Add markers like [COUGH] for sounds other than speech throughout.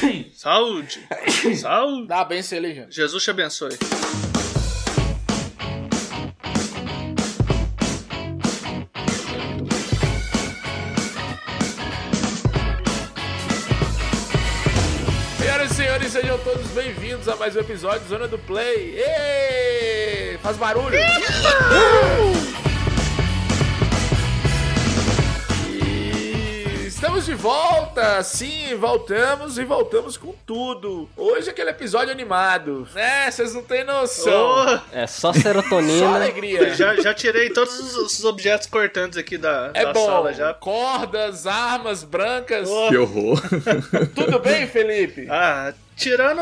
[COUGHS] Saúde. [COUGHS] Saúde. Dá ser ali, gente. Jesus te abençoe. Senhoras e senhores, sejam todos bem-vindos a mais um episódio de Zona do Play. Êêê! Faz barulho! Estamos de volta! Sim, voltamos e voltamos com tudo. Hoje é aquele episódio animado, né? Vocês não têm noção. Oh, É só Só serotonina. alegria. já, já tirei todos os, os objetos cortantes aqui da, É da bom. sala já. Cordas, armas brancas. Oh. Que horror. [LAUGHS] Tudo bem, Felipe? Ah, tirando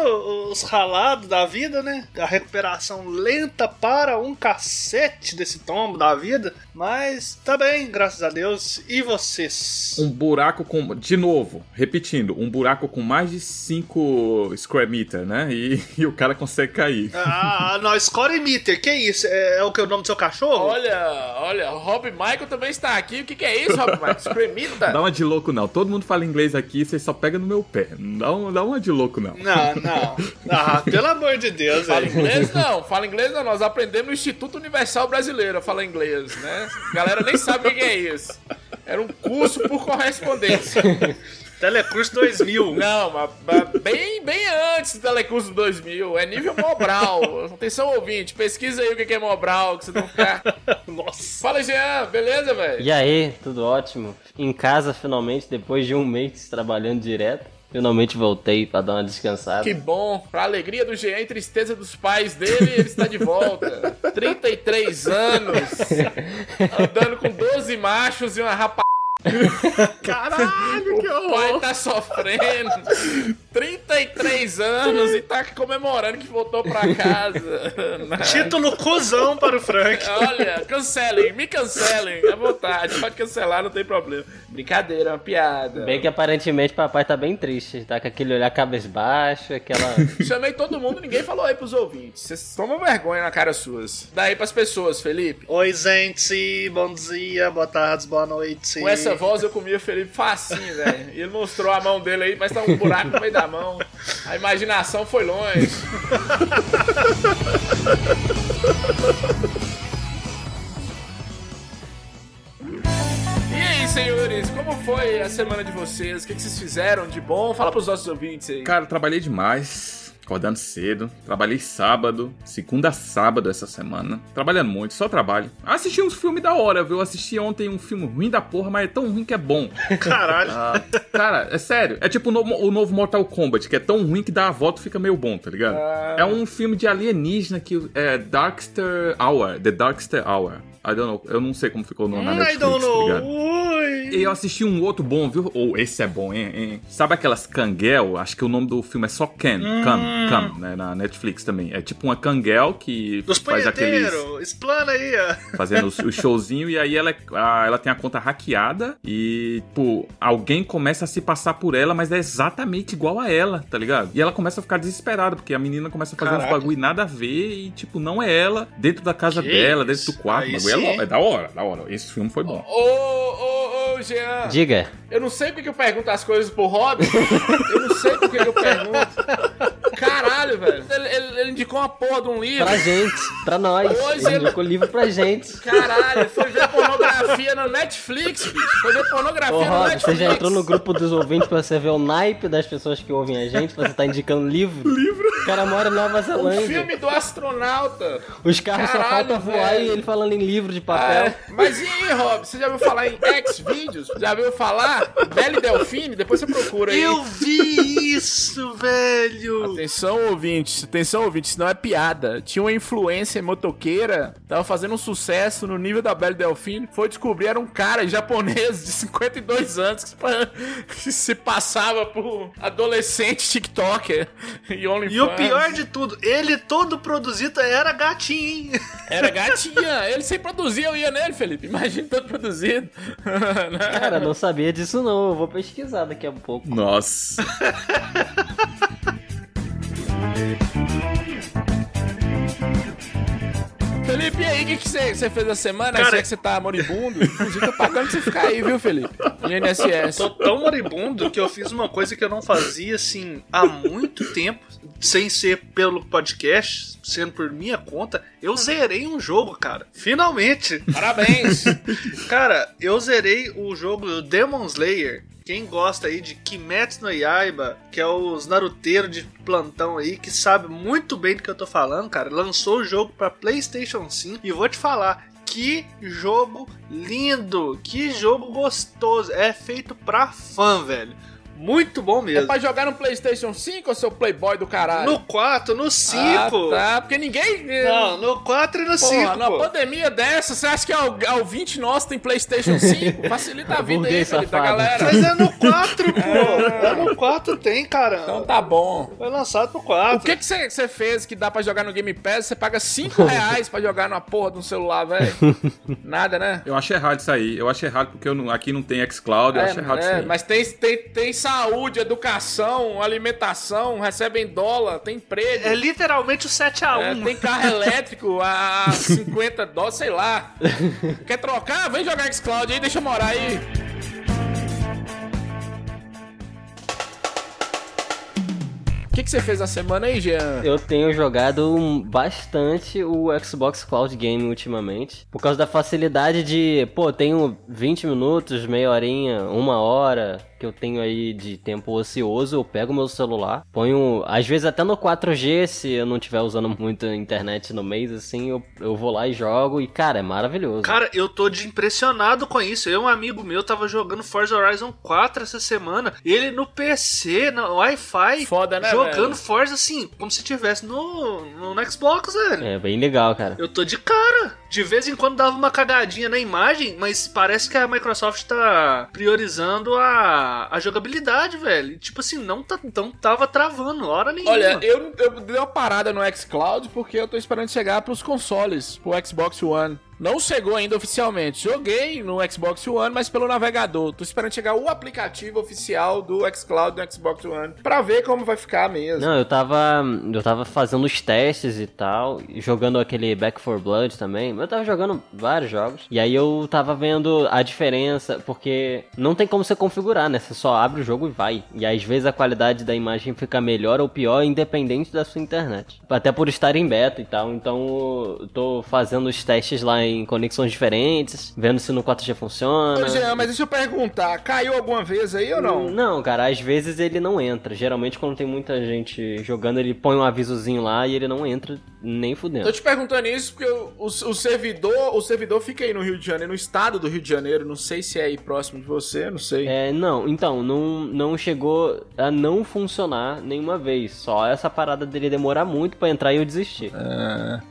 os ralados da vida, né? A recuperação lenta para um cacete desse tombo da vida. Mas tá bem, graças a Deus. E vocês? Um buraco com. De novo, repetindo, um buraco com mais de 5 square meter, né? E, [LAUGHS] e o cara consegue cair. Ah, não, Score Meter, que isso? É, é o que é o nome do seu cachorro? Olha, olha, Rob Michael também está aqui. O que, que é isso, Rob Michael? Espremita? Dá uma de louco, não. Todo mundo fala inglês aqui, você só pega no meu pé. Não dá, um, dá uma de louco, não. Não, não. Ah, pelo amor de Deus, Fala inglês não, fala inglês não. Nós aprendemos no Instituto Universal Brasileiro a falar inglês, né? A galera nem sabe o que é isso. Era um curso por correspondência. [LAUGHS] Telecurso 2000. Não, mas, mas bem, bem antes do Telecurso 2000. É nível Mobral. Atenção, ouvinte, pesquisa aí o que é Mobral, que vocês vão ficar... [LAUGHS] Nossa. Fala, Jean, beleza, velho? E aí, tudo ótimo? Em casa, finalmente, depois de um mês trabalhando direto, finalmente voltei pra dar uma descansada. Que bom, pra alegria do Jean e tristeza dos pais dele, ele está de volta. [LAUGHS] 33 anos, andando com 12 machos e uma rapa. Caralho, que O pai horror. tá sofrendo. 33 anos e tá comemorando que voltou pra casa. [LAUGHS] Título cuzão para o Frank. Olha, cancelem, me cancelem, à vontade. Pode cancelar, não tem problema. Brincadeira, é uma piada. Bem que aparentemente papai tá bem triste, tá com aquele olhar cabisbaixo, aquela... [LAUGHS] Chamei todo mundo, ninguém falou aí pros ouvintes. Vocês tomam vergonha na cara suas. Daí pras pessoas, Felipe. Oi, gente. Bom dia, boa tarde, boa noite. Com essa voz eu comia o Felipe facinho, velho. E ele mostrou a mão dele aí, mas tá um buraco no meio da mão. A imaginação foi longe. E aí, senhores, como foi a semana de vocês? O que que vocês fizeram de bom? Fala pros nossos ouvintes aí. Cara, trabalhei demais. Acordando cedo. Trabalhei sábado. Segunda a sábado essa semana. Trabalhando muito, só trabalho. Assisti uns filmes da hora, viu? Assisti ontem um filme ruim da porra, mas é tão ruim que é bom. Caralho. Ah, cara, é sério. É tipo o novo, o novo Mortal Kombat, que é tão ruim que dá a volta e fica meio bom, tá ligado? Ah. É um filme de alienígena que é Darkster Hour. The Darkster Hour. I don't know. Eu não sei como ficou no, na I Netflix, don't tá know. E eu assisti um outro bom, viu? Ou esse é bom, hein, hein? Sabe aquelas canguel? Acho que o nome do filme é só Ken. Cam, Cam, né? Na Netflix também. É tipo uma canguel que Dos faz aqueles. Explana aí, ó. fazendo [LAUGHS] o showzinho e aí ela, é- ela tem a conta hackeada e, pô, alguém começa a se passar por ela, mas é exatamente igual a ela, tá ligado? E ela começa a ficar desesperada, porque a menina começa a fazer uns Caralho. bagulho nada a ver e, tipo, não é ela dentro da casa Que dela, isso? dentro do quarto. O bagulho é, é da hora, da hora. Esse filme foi bom. Ô, ô, ô, Jean. Diga, Eu não sei porque que eu pergunto as coisas pro Rob. Eu não sei porque que eu pergunto. Caralho, velho. Ele, ele- ele indicou uma porra de um livro. pra gente, pra nós. Pois Ele é. indicou livro pra gente. Caralho, foi ver pornografia no Netflix, bicho. Foi ver pornografia Ô, no Rob, Netflix. você já entrou no grupo dos ouvintes pra você ver o naipe das pessoas que ouvem a gente, pra você tá indicando livro? Livro? O cara mora em Nova O Zelândia. filme do astronauta. Os carros só Caralho, faltam voar e ele falando em livro de papel. É, mas e aí, Rob? Você já ouviu falar em X-Videos? Já ouviu falar? Belle Delfine? Depois você procura aí. Eu vi isso, velho. Atenção, ouvintes, atenção, ouvintes, não é piada. Tinha uma influência motoqueira, tava fazendo um sucesso no nível da Belle Delfine. Foi descobrir, era um cara japonês de 52 anos que se pa- que se passava por adolescente TikToker e OnlyFans. E o pior de tudo, ele todo produzido era gatinho, hein? Era gatinha, ele sem produzir, eu ia nele, Felipe. Imagina todo produzido. Cara, não sabia disso não. Eu vou pesquisar daqui a pouco. Nossa. [LAUGHS] Felipe, e aí, o que que você fez a semana? Cara- Será que você tá moribundo? Inclusive, tô pagando pra você ficar aí, viu, Felipe? INSS. Tô tão moribundo que eu fiz uma coisa que eu não fazia assim há muito tempo, sem ser pelo podcast, sendo por minha conta. Eu zerei um jogo, cara. Finalmente! [LAUGHS] Parabéns. Cara, eu zerei o jogo Demon Slayer. Quem gosta aí de Kimetsu no Yaiba, que é os naruteiros de plantão aí, que sabe muito bem do que eu tô falando, cara, lançou o jogo pra PlayStation 5 e vou te falar, que jogo lindo, que jogo gostoso, é feito pra fã, velho. Muito bom É mesmo. pra jogar no PlayStation 5 ou seu Playboy do caralho? No 4, no 5. Ah, tá, porque ninguém. Não, no 4 e no 5. Porra, numa pandemia dessa, você acha que ao, ao 20 nosso tem PlayStation 5? [LAUGHS] Facilita a vida aí, Felipe, da galera. Mas é no 4, [LAUGHS] pô. É no 4 tem, cara. Então tá bom. Foi lançado no O 4. que que você você fez que dá pra jogar no Game Pass? Você paga 5 [LAUGHS] reais pra jogar numa porra de um celular, velho. Nada, né? Eu acho errado isso aí. Eu acho errado porque eu não- aqui não tem xCloud. Eu acho errado isso é, aí. mas tem, tem, tem saúde, educação, alimentação, recebem dólar, tem emprego. É literalmente o 7x1. É, tem carro [LAUGHS] elétrico a 50 dólares, sei lá. Quer trocar? Vem jogar xCloud aí, deixa eu morar aí. O que, que você fez na semana aí, Jean? Eu tenho jogado bastante o Xbox Cloud Game ultimamente. Por causa da facilidade de, pô, tenho 20 minutos, meia horinha, uma hora que eu tenho aí de tempo ocioso, eu pego meu celular, ponho, às vezes até no 4G, se eu não estiver usando muito internet no mês, assim, eu, eu vou lá e jogo e, cara, é maravilhoso. Cara, eu tô de impressionado com isso. Eu, um amigo meu, tava jogando Forza Horizon 4 essa semana. Ele no PC, no Wi-Fi, Foda, né, jogando velho? Forza assim, como se tivesse no, no, no Xbox, velho. É bem legal, cara. Eu tô de cara. De vez em quando dava uma cagadinha na imagem, mas parece que a Microsoft tá priorizando a, a jogabilidade, velho. Tipo assim, não, tá, não tava travando hora nenhuma. Olha, eu, eu dei uma parada no xCloud porque eu tô esperando chegar pros consoles, pro Xbox One. Não chegou ainda oficialmente. Joguei no Xbox One, mas pelo navegador. Tô esperando chegar o aplicativo oficial do xCloud no Xbox One pra ver como vai ficar mesmo. Não, eu tava. Eu tava fazendo os testes e tal, jogando aquele Back 4 Blood também. Eu tava jogando vários jogos. E aí eu tava vendo a diferença, porque não tem como você configurar, né? Você só abre o jogo e vai. E às vezes a qualidade da imagem fica melhor ou pior, independente da sua internet. Até por estar em beta e tal. Então tô fazendo os testes lá conexões diferentes, vendo se no 4G funciona. Ô, Jean, mas deixa eu perguntar, caiu alguma vez aí ou não? Não, cara, às vezes ele não entra. Geralmente quando tem muita gente jogando, ele põe um avisozinho lá e ele não entra nem fudendo. Tô te perguntando isso porque o, o, o servidor, o servidor fica aí no Rio de Janeiro, no estado do Rio de Janeiro, não sei se é aí próximo de você, não sei. É, não, então, não, não chegou a não funcionar nenhuma vez. Só essa parada dele demorar muito pra entrar e eu desistir.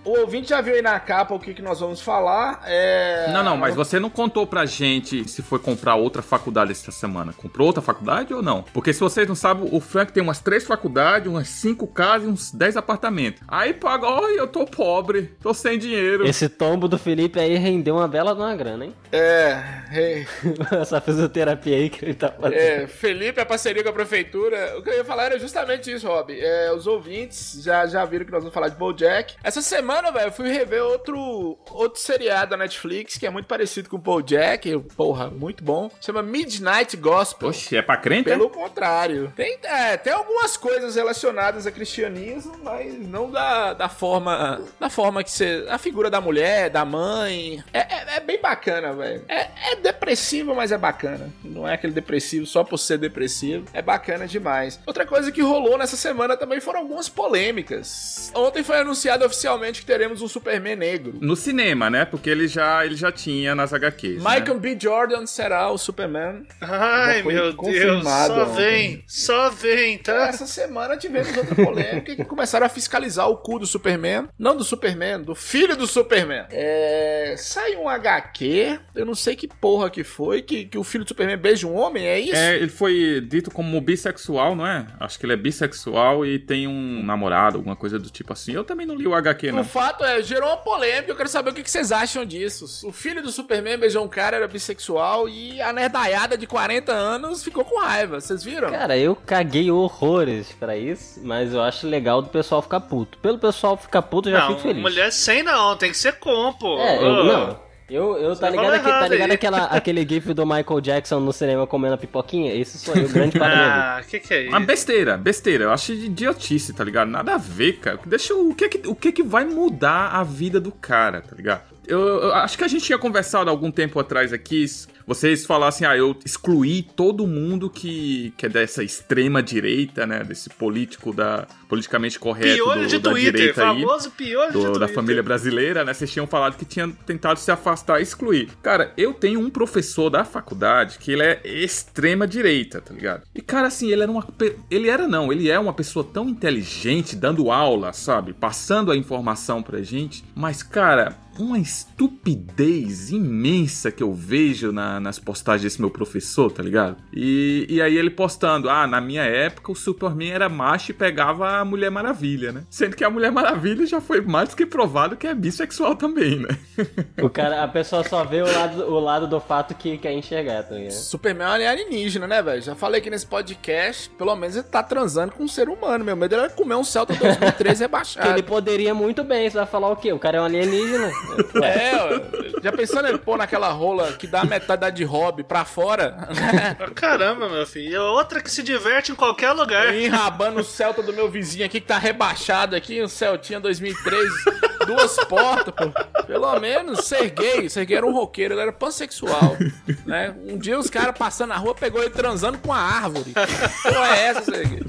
O ouvinte já viu aí na capa o que, que nós vamos falar. É... Não, não, mas você não contou pra gente se foi comprar outra faculdade essa semana. Comprou outra faculdade ou não? Porque se vocês não sabem, o Frank tem umas três faculdades, umas cinco casas e uns dez apartamentos. Aí paga, olha, eu tô pobre, tô sem dinheiro. Esse tombo do Felipe aí rendeu uma bela de uma grana, hein? É, é, [LAUGHS] Essa fisioterapia aí que ele tá fazendo. é, Felipe, a parceria com a prefeitura. O que eu ia falar era justamente isso, Rob. É, os ouvintes já, já viram que nós vamos falar de BoJack. Essa semana, velho, eu fui rever outro, outro seriado da Netflix que é muito parecido com o BoJack. Porra, muito bom. Chama Midnight Gospel. Oxe, é pra crente? é? Pelo contrário. Tem, é, tem algumas coisas relacionadas a cristianismo, mas não da, da forma. Da forma que você. A figura da mulher, da mãe. É, é, é bem bacana, velho. É, é depressivo, mas é bacana. Não é aquele depressivo só por ser depressivo. É bacana demais. Outra coisa que rolou nessa semana também foram algumas polêmicas. Ontem foi anunciado oficialmente que teremos um Superman negro. No cinema, né? Porque ele já, ele já tinha nas HQs. né? Michael B. Jordan será o Superman. Ai, meu Deus, só ontem. vem, só vem, tá? Essa semana tivemos outra polêmica que começaram a fiscalizar o cu do Superman. Não do Superman, do filho do Superman. É. Sai um HQ, eu não sei que porra que foi, que, que o filho do Superman beija um homem, é isso? É, ele foi dito como bissexual, não é? Acho que ele é bissexual e tem um namorado, alguma coisa do tipo assim. Eu também não li o HQ, O não. fato é, gerou uma polêmica, eu quero saber o que vocês acham disso. O filho do Superman beijou um cara, era bissexual, e a nerdaiada de 40 anos ficou com raiva, vocês viram? Cara, eu caguei horrores pra isso, mas eu acho legal do pessoal ficar puto. Pelo pessoal ficar puto, eu já não, fico feliz. mulher sem não, tem que ser com, pô. É, eu, não. Eu, eu tá ligado, aqui, tá ligado aí. aquela, aquele gif do Michael Jackson no cinema comendo a pipoquinha? Esse sou eu, grande [LAUGHS] para. Ah, que que é isso? Uma besteira, besteira. Eu acho idiotice, tá ligado? Nada a ver, cara. Deixa o, o que que, o que que vai mudar a vida do cara, tá ligado? Eu, eu acho que a gente tinha conversado algum tempo atrás aqui. Vocês falassem, ah, eu excluí todo mundo que, que é dessa extrema direita, né? Desse político da. politicamente correto Piolho do, de da Twitter, direita aí. famoso piolho de do- Twitter. da família brasileira, né? Vocês tinham falado que tinham tentado se afastar e excluir. Cara, eu tenho um professor da faculdade que ele é extrema direita, tá ligado? E cara, assim, ele era uma ele era não, ele é uma pessoa tão inteligente dando aula, sabe? Passando a informação pra gente, mas cara, uma estupidez imensa que eu vejo na- nas postagens desse meu professor, tá ligado? E, e aí ele postando, ah, na minha época o Superman era macho e pegava a Mulher Maravilha, né? Sendo que a Mulher Maravilha já foi mais do que provado que é bissexual também, né? [LAUGHS] O cara, a pessoa só vê o lado, o lado do fato que quer enxergar, tá ligado? Superman é alienígena, né, velho? Já falei aqui nesse podcast, pelo menos ele tá transando com um ser humano. Meu medo era comer um Celta 2013 Que rebaixado. ele poderia muito bem, você vai falar o quê? O cara é um alienígena. [LAUGHS] É, já pensando ele pôr naquela rola que dá metade da de hobby pra fora, Caramba, meu filho. É outra que se diverte em qualquer lugar. enrabando o Celta do meu vizinho aqui que tá rebaixado aqui, um Celtinha 2013, duas portas, pô. Pelo menos ser gay, ser gay era um roqueiro, ele era pansexual, né? Um dia os caras passando na rua pegou ele transando com a árvore. Porra é essa, ser gay?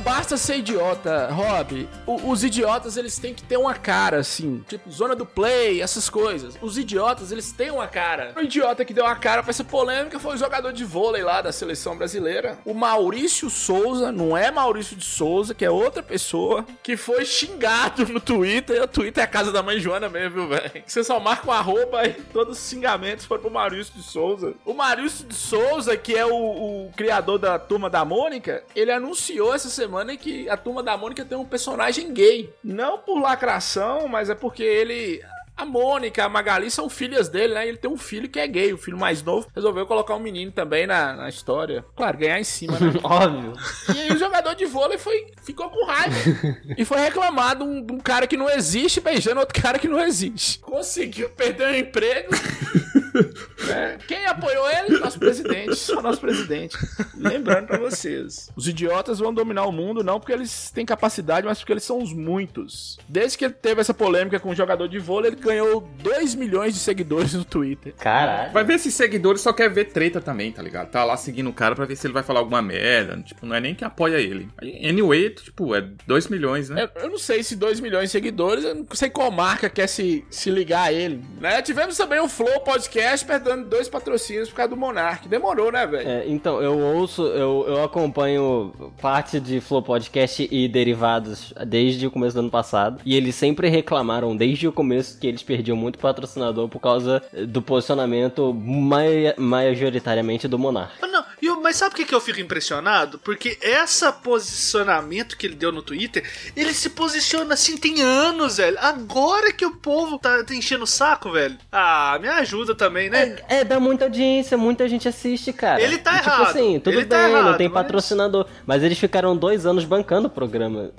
Basta ser idiota, Rob. O- os idiotas, eles têm que ter uma cara, assim. Tipo, zona do play, essas coisas. Os idiotas, eles têm uma cara. O idiota que deu uma cara pra essa polêmica foi o jogador de vôlei lá da seleção brasileira. O Maurício Souza, não é Maurício de Souza, que é outra pessoa, que foi xingado no Twitter. E o Twitter é a casa da mãe Joana mesmo, viu, velho? Você só marca um arroba e todos os xingamentos foram pro Maurício de Souza. O Maurício de Souza, que é o, o criador da Turma da Mônica, ele anunciou essa semana que a Turma da Mônica tem um personagem gay. Não por lacração, mas é porque ele... A Mônica, a Magali são filhas dele, né? Ele tem um filho que é gay, o filho mais novo. Resolveu colocar um menino também na, na história. Claro, ganhar em cima, né? [LAUGHS] Óbvio. E aí o jogador de vôlei foi, ficou com raiva. e foi reclamar de um, de um cara que não existe beijando outro cara que não existe. Conseguiu perder o emprego. É, Quem apoiou ele? Nosso presidente. Só nosso presidente. Lembrando pra vocês. Os idiotas vão dominar o mundo não porque eles têm capacidade, mas porque eles são os muitos. Desde que ele teve essa polêmica com o jogador de vôlei, ele ganhou 2 milhões de seguidores no Twitter. Caralho. Vai ver esses seguidores só quer ver treta também, tá ligado? Tá lá seguindo o cara pra ver se ele vai falar alguma merda. Tipo, não é nem que apoia ele. Anyway, tipo, é 2 milhões, né? Eu, eu não sei se 2 milhões de seguidores, eu não sei qual marca quer se, se ligar a ele. Né? Tivemos também o Flow Podcast perdendo dois patrocínios por causa do Monark. Demorou, né, velho? É, então, eu ouço, eu, eu acompanho parte de Flow Podcast e derivados desde o começo do ano passado. E eles sempre reclamaram desde o começo que eles perdiam muito patrocinador por causa do posicionamento mai- majoritariamente do Monark. Não, e o- mas sabe por que, que eu fico impressionado? Porque esse posicionamento que ele deu no Twitter, ele se posiciona assim tem anos, velho. Agora que o povo tá, tá enchendo o saco, velho. Ah, me ajuda também, né? É, dá muita audiência, muita gente assiste, cara. Ele tá E, tipo errado, assim, tudo ele bem, tá não errado, tem mas- patrocinador. Mas eles ficaram dois anos bancando o programa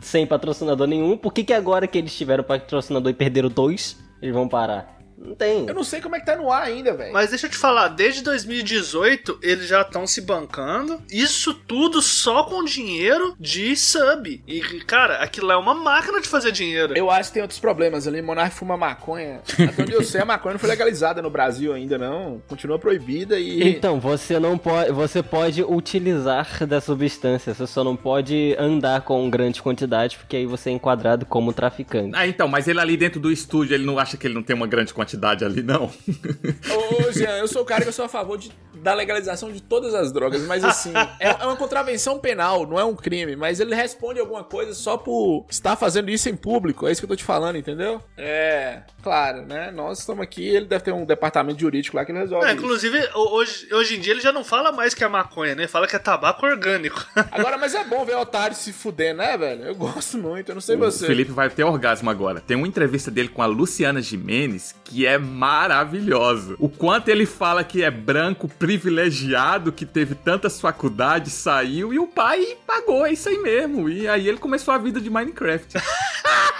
sem patrocinador nenhum. Por que, que agora que eles tiveram patrocinador e perderam dois, eles vão parar? Não tem. Eu não sei como é que tá no ar ainda, velho. Mas deixa eu te falar, desde 2018 eles já estão se bancando. Isso tudo só com dinheiro de sub. E, cara, aquilo lá é uma máquina de fazer dinheiro. Eu acho que tem outros problemas ali. Monark fuma maconha. Até onde eu sei, a maconha não foi legalizada no Brasil ainda, não. Continua proibida e. Então, você não pode. Você pode utilizar da substância, você só não pode andar com grande quantidade, porque aí você é enquadrado como traficante. Ah, então, mas ele ali dentro do estúdio, ele não acha que ele não tem uma grande quantidade ali, não? Ô, Jean, eu sou o cara que eu sou a favor de da legalização de todas as drogas, mas assim, [LAUGHS] é, é uma contravenção penal, não é um crime, mas ele responde alguma coisa só por estar fazendo isso em público, é isso que eu tô te falando, entendeu? É, claro, né? Nós estamos aqui, ele deve ter um departamento jurídico lá que ele resolve. É, isso. inclusive, ho- hoje, hoje em dia ele já não fala mais que é maconha, né? Fala que é tabaco orgânico. [LAUGHS] Agora, mas é bom ver o otário se fuder, né, velho? Eu gosto muito, eu não sei O você. Felipe vai ter orgasmo agora. Tem uma entrevista dele com a Luciana Jimenez que é maravilhosa. O quanto ele fala que é branco, privilegiado, que teve tantas faculdades, saiu e o pai pagou, é isso aí mesmo. E aí ele começou a vida de Minecraft. [LAUGHS]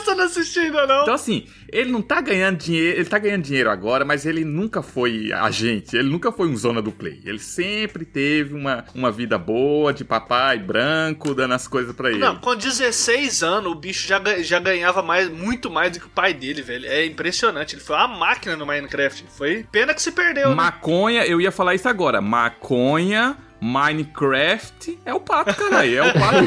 Essa eu não assisti ainda, não. Então, assim, ele não tá ganhando dinheiro, ele tá ganhando dinheiro agora, mas ele nunca foi agente, ele nunca foi um zona do play. Ele sempre teve uma, uma vida boa, de papai branco, dando as coisas pra ele. Não, com 16 anos, o bicho já, já ganhava mais, muito mais do que o pai dele, velho. É impressionante. Ele foi uma máquina no Minecraft. Foi pena que se perdeu. né? Maconha, eu ia falar isso agora. Maconha, Minecraft é o pato, caralho. É o pato.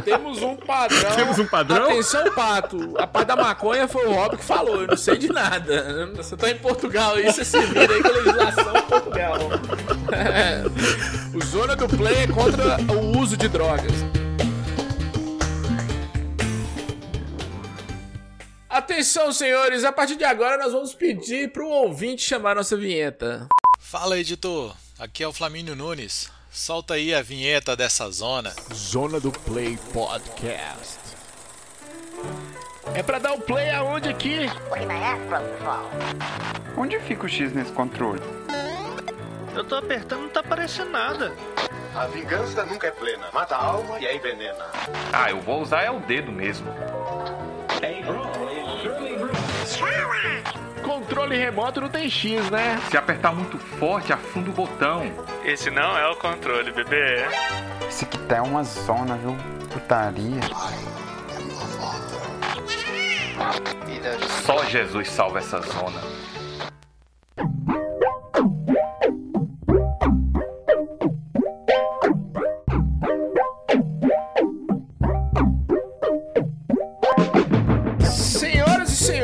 [LAUGHS] Temos um padrão. Temos um padrão? Atenção, Pato. A parte da maconha foi o Rob que falou. Eu não sei de nada. Você tá em Portugal aí, você se vira aí com a legislação em Portugal. É. O Zona do Play é contra o uso de drogas. Atenção, senhores. A partir de agora, nós vamos pedir pro ouvinte chamar nossa vinheta. Fala, editor. Aqui é o Flamínio Nunes. Solta aí a vinheta dessa zona. Zona do Play Podcast. É pra dar o play aonde aqui? Onde fica o X nesse controle? Eu tô apertando, não tá aparecendo nada. A vingança nunca é plena. Mata a alma e a envenena. Ah, eu vou usar é o dedo mesmo. Controle remoto não tem X, né? Se apertar muito forte, afunda o botão. Esse não é o controle, bebê. Esse aqui tá é uma zona, viu? Putaria. Só Jesus salva essa zona.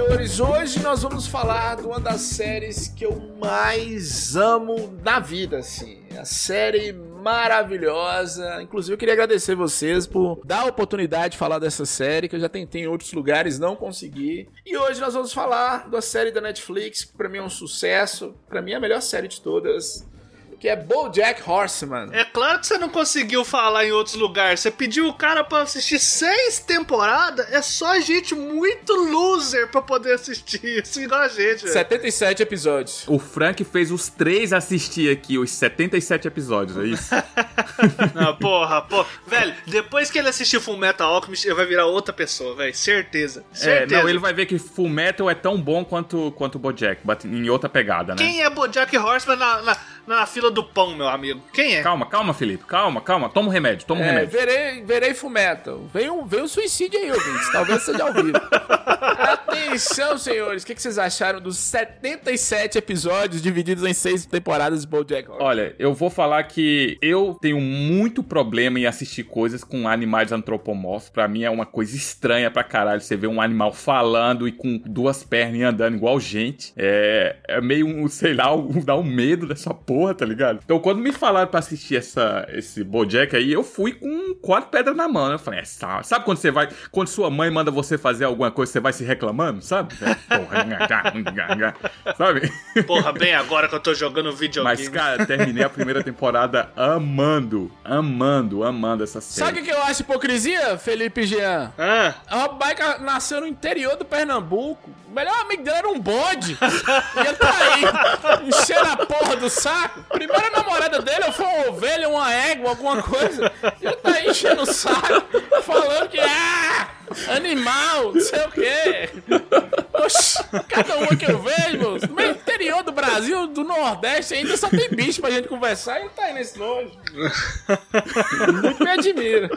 Senhores, hoje nós vamos falar de uma das séries que eu mais amo na vida, assim. A série maravilhosa. Inclusive, eu queria agradecer vocês por dar a oportunidade de falar dessa série, que eu já tentei em outros lugares, não consegui. E hoje nós vamos falar da série da Netflix, que pra mim é um sucesso. Pra mim é a melhor série de todas. Que é BoJack Horseman. É claro que você não conseguiu falar em outros lugares. Você pediu o cara pra assistir seis temporadas. É só gente muito loser pra poder assistir isso, igual a gente. velho. 77 episódios. O Frank fez os três assistir aqui, os 77 episódios, é isso? [LAUGHS] Não, porra, porra. Velho, depois que ele assistir Full Metal Alchemist, ele vai virar outra pessoa, velho. Certeza. É, Certeza. não, ele vai ver que Full Metal é tão bom quanto, quanto o Bojack, but em outra pegada, né? Quem é Bojack Horseman na, na, na fila do pão, meu amigo? Quem é? Calma, calma, Felipe, calma, calma. Toma um remédio, toma um É, remédio. verei, verei Fullmetal. Veio, veio um suicídio aí, ouvintes. Talvez seja ao vivo. [LAUGHS] Atenção, senhores. O que, que vocês acharam dos 77 episódios divididos em seis temporadas de BoJack Horseman? Olha, eu vou falar que eu tenho muito problema em assistir coisas com animais antropomorfos. Pra mim é uma coisa estranha pra caralho você ver um animal falando e com duas pernas e andando igual gente. É, é meio um, sei lá, um, dá um medo dessa porra, tá ligado? Então quando me falaram pra assistir essa, esse Bojack aí, eu fui com quatro pedras na mão. né? Eu falei, é, sabe, sabe quando você vai, quando sua mãe manda você fazer alguma coisa, você vai se reclamando, sabe? Porra, [LAUGHS] sabe? Porra, bem agora que eu tô jogando videogame. Mas, cara, terminei a primeira temporada amando, amando, amando essa série. Sabe o que eu acho hipocrisia, Felipe Jean? Ah, A Baica nasceu no interior do Pernambuco. O melhor amigo dele era um bode. e ele tá aí, enchendo a porra do saco. Primeira namorada dele foi uma ovelha, uma égua, alguma coisa. Ele tá enchendo o saco, falando que, ah, animal, não sei o quê. Oxi, cada uma que eu vejo, no meio interior do Brasil, do Nordeste, ainda só tem bicho pra gente conversar e ele tá aí nesse nojo. Muito me admira.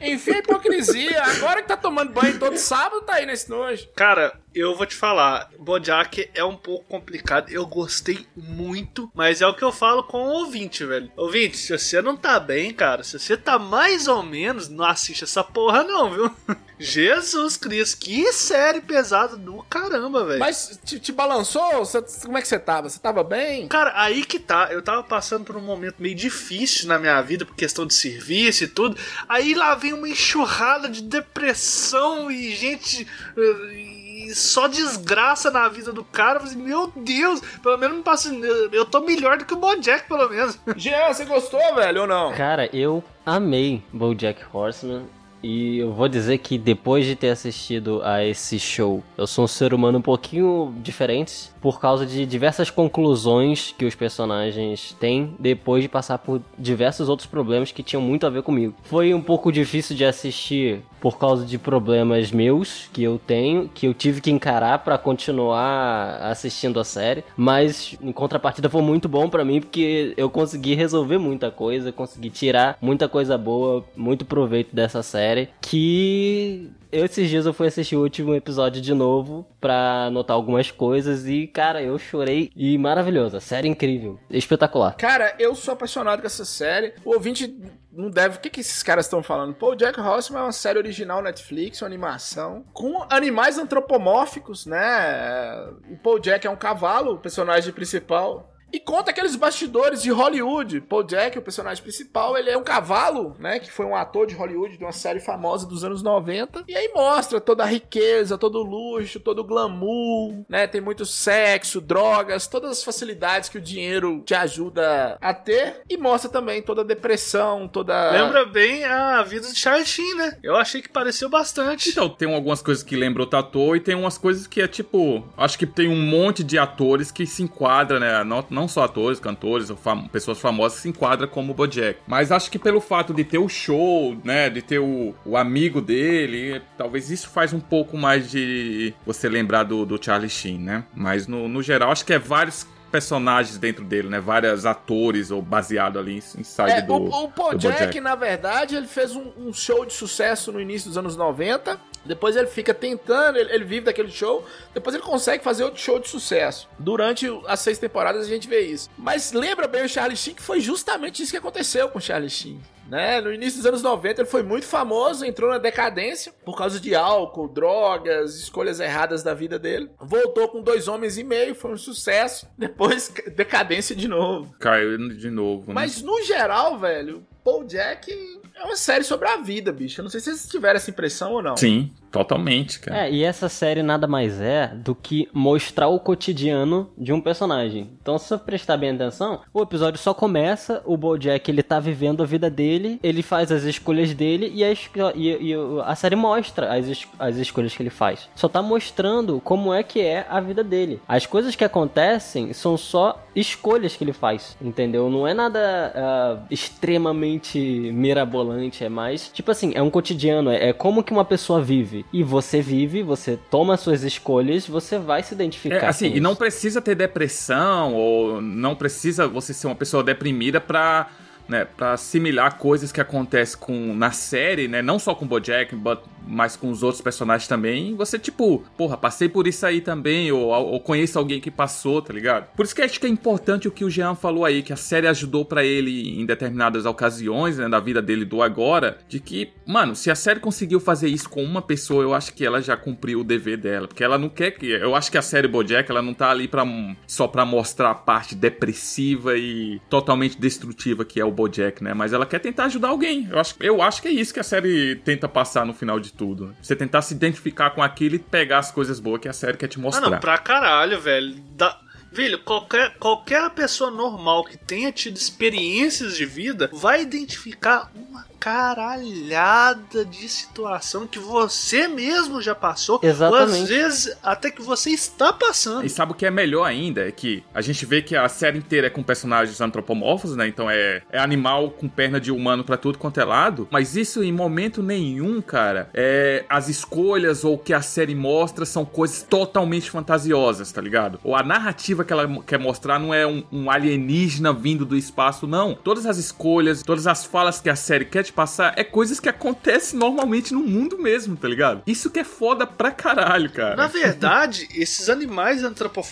Enfim, a hipocrisia. Agora que tá tomando banho todo sábado, tá aí nesse nojo. cara, eu vou te falar. Bojack é um pouco complicado. Eu gostei muito, mas é o que eu falo com o ouvinte, velho. Ouvinte, se você não tá bem, cara, se você tá mais ou menos, não assiste essa porra, não, viu? Jesus Cristo, que série pesada do caramba, velho. Mas te, te balançou? Você como é que você tava? Você tava bem? Cara, aí que tá. Eu tava passando por um momento meio difícil na minha vida, por questão de serviço e tudo. Aí lá vem uma enxurrada de depressão e gente. eh, e só desgraça na vida do cara. Eu falei, assim, meu Deus, pelo menos não passa. Eu tô melhor do que o Bojack, pelo menos. Jean, você gostou, velho, ou não? Cara, eu amei BoJack Horseman. E eu vou dizer que depois de ter assistido a esse show, eu sou um ser humano um pouquinho diferente por causa de diversas conclusões que os personagens têm depois de passar por diversos outros problemas que tinham muito a ver comigo. Foi um pouco difícil de assistir por causa de problemas meus que eu tenho, que eu tive que encarar pra continuar assistindo a série, mas em contrapartida foi muito bom pra mim porque eu consegui resolver muita coisa, consegui tirar muita coisa boa, muito proveito dessa série, que eu, esses dias eu fui assistir o último episódio de novo pra notar algumas coisas e, cara, eu chorei e maravilhosa. Série incrível, espetacular. Cara, eu sou apaixonado com essa série. O ouvinte não deve. O que, que esses caras estão falando? Pô, o Jack Horseman é uma série original Netflix, uma animação, com animais antropomórficos, né? O Paul Jack é um cavalo, o personagem principal. E conta aqueles bastidores de Hollywood. Paul Jack, o personagem principal, ele é um cavalo, né? Que foi um ator de Hollywood de uma série famosa dos anos 90. E aí mostra toda a riqueza, todo o luxo, todo o glamour, né? Tem muito sexo, drogas, todas as facilidades que o dinheiro te ajuda a ter. E mostra também toda a depressão, toda. Lembra bem a vida de Charlie Sheen, né? Eu achei que pareceu bastante. Então, tem algumas coisas que lembram o Tatô e tem umas coisas que é tipo. Acho que tem um monte de atores que se enquadra, né? Não, não só atores, cantores ou fam- pessoas famosas se enquadram como o Bojack. Mas acho que pelo fato de ter o show, né? De ter o, o amigo dele, talvez isso faz um pouco mais de você lembrar do, do Charlie Sheen, né? Mas no, no geral, acho que é vários personagens dentro dele, né? Vários atores ou baseado ali em inside É, do, o, o Paul do Jack, Bojack. na verdade, ele fez um, um show de sucesso no início dos anos 90. Depois ele fica tentando, ele, ele vive daquele show. Depois ele consegue fazer outro show de sucesso. Durante as seis temporadas a gente vê isso. Mas lembra bem o Charlie Sheen que foi justamente isso que aconteceu com o Charlie Sheen. Né? No início dos anos 90 ele foi muito famoso, entrou na decadência por causa de álcool, drogas, escolhas erradas da vida dele. Voltou com dois homens e meio, foi um sucesso. [LAUGHS] Depois decadência de novo. Caiu de novo, né? Mas no geral, velho, Paul Jack é uma série sobre a vida, bicho. Eu não sei se vocês tiveram essa impressão ou não. Sim, totalmente, cara. É, e essa série nada mais é do que mostrar o cotidiano de um personagem. Então, se você prestar bem atenção, o episódio só começa, o BoJack ele tá vivendo a vida dele, ele faz as escolhas dele e a, e- e a série mostra as, es- as escolhas que ele faz. Só tá mostrando como é que é a vida dele. As coisas que acontecem são só escolhas que ele faz, entendeu? Não é nada ah, extremamente mirabolante, é mais tipo assim, é um cotidiano, é, é como que uma pessoa vive. E você vive, você toma suas escolhas, você vai se identificar. É, assim, e não precisa ter depressão ou não precisa você ser uma pessoa deprimida pra, né, pra assimilar coisas que acontecem com, na série, né? Não só com Bojack, but- mas com os outros personagens também. Você, tipo, porra, passei por isso aí também, ou, ou conheço alguém que passou, tá ligado? Por isso que acho que é importante o que o Jean falou aí, que a série ajudou pra ele em determinadas ocasiões, né, da vida dele do agora, de que, mano, se a série conseguiu fazer isso com uma pessoa, eu acho que ela já cumpriu o dever dela, porque ela não quer que, eu acho que a série BoJack, ela não tá ali para só pra mostrar a parte depressiva e totalmente destrutiva que é o BoJack, né? Mas ela quer tentar ajudar alguém. Eu acho, eu acho que é isso que a série tenta passar no final de tudo. né? Você tentar se identificar com aquilo e pegar as coisas boas que a série quer te Ah, mostrar. não, pra caralho, velho. Da... Velho, qualquer, qualquer pessoa normal que tenha tido experiências de vida vai identificar uma caralhada de situação que você mesmo já passou. Ou às Exatamente. vezes até que você está passando. E sabe o que é melhor ainda? É que a gente vê que a série inteira é com personagens antropomorfos, né? Então é, é animal com perna de humano pra tudo quanto é lado. Mas isso em momento nenhum, cara, é as escolhas ou o que a série mostra são coisas totalmente fantasiosas, tá ligado? Ou a narrativa que ela quer mostrar não é um, um alienígena vindo do espaço, não. Todas as escolhas, todas as falas que a série quer te passar é coisas que acontecem normalmente no mundo mesmo, tá ligado? Isso que é foda pra caralho, cara. Na verdade, esses animais antropo...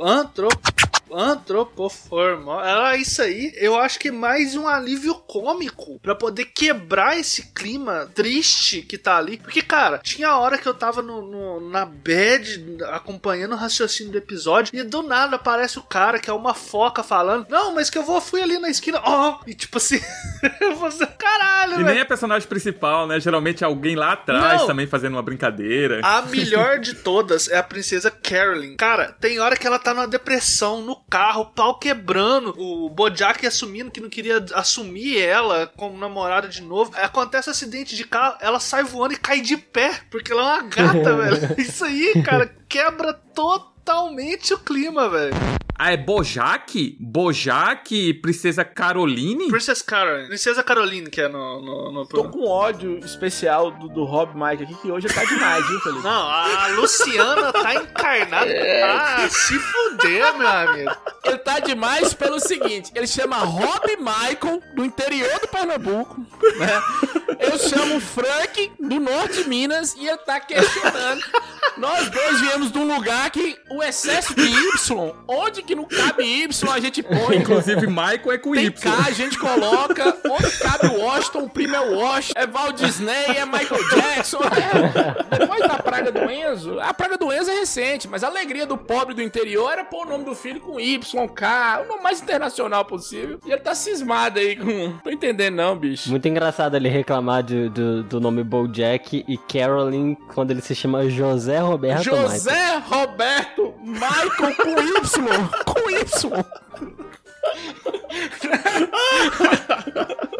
antro... Antropoformose. Ah, isso aí, eu acho que é mais um alívio cômico pra poder quebrar esse clima triste que tá ali. Porque, cara, tinha hora que eu tava no, no- na bed acompanhando o raciocínio do episódio e do nada aparece o cara que é uma foca falando: Não, mas que eu vou, fui ali na esquina, ó, e tipo assim, [LAUGHS] eu vou caralho, E velho. nem é personagem principal, né? Geralmente é alguém lá atrás Não. também fazendo uma brincadeira. A [LAUGHS] melhor de todas é a princesa Carolyn. Cara, tem hora que ela tá numa depressão no carro, pau quebrando, o Bojack assumindo que não queria assumir ela como namorada de novo. Acontece um acidente de carro, ela sai voando e cai de pé, porque ela é uma gata, [LAUGHS] velho. Isso aí, cara, quebra totalmente o clima, velho. Ah, é Bojack? Bojack, Princesa Caroline? Princess Carolyn, princesa Caroline que é no... no, no- Tô com ódio especial do, do Rob Mike aqui, que hoje tá demais, viu, Felipe? Não, a Luciana tá encarnada. Ah, se fuder, meu amigo. Ele tá demais pelo seguinte: ele chama Rob Michael, do interior do Pernambuco, né? Eu chamo Frank, do norte de Minas, e ele tá questionando. Nós dois viemos de um lugar que o excesso de Y, onde que não cabe Y, a gente põe. Inclusive, Michael é com Tem Y. K, a gente coloca. Onde cabe o Washington, o primo é o Washington. É Walt Disney, é Michael Jackson. É. Depois da praga do Enzo, a praga do Enzo é recente, mas a alegria do pobre do interior era pôr o nome do filho com Y, K, o nome mais internacional possível. E ele tá cismado aí com. Tô entendendo, não, bicho. Muito engraçado ele reclamar de- do, do nome Bojack e Carolyn quando ele se chama José Roberto Michael. José Roberto Michael com Y. Com Y.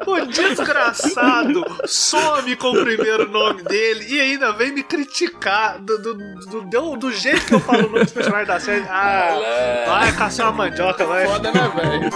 O desgraçado some com o primeiro nome dele e ainda vem me criticar do, do, do, do, do jeito que eu falo o nome dos personagens da série. Ah, vai caçar uma mandioca, vai. Foda, né, velho?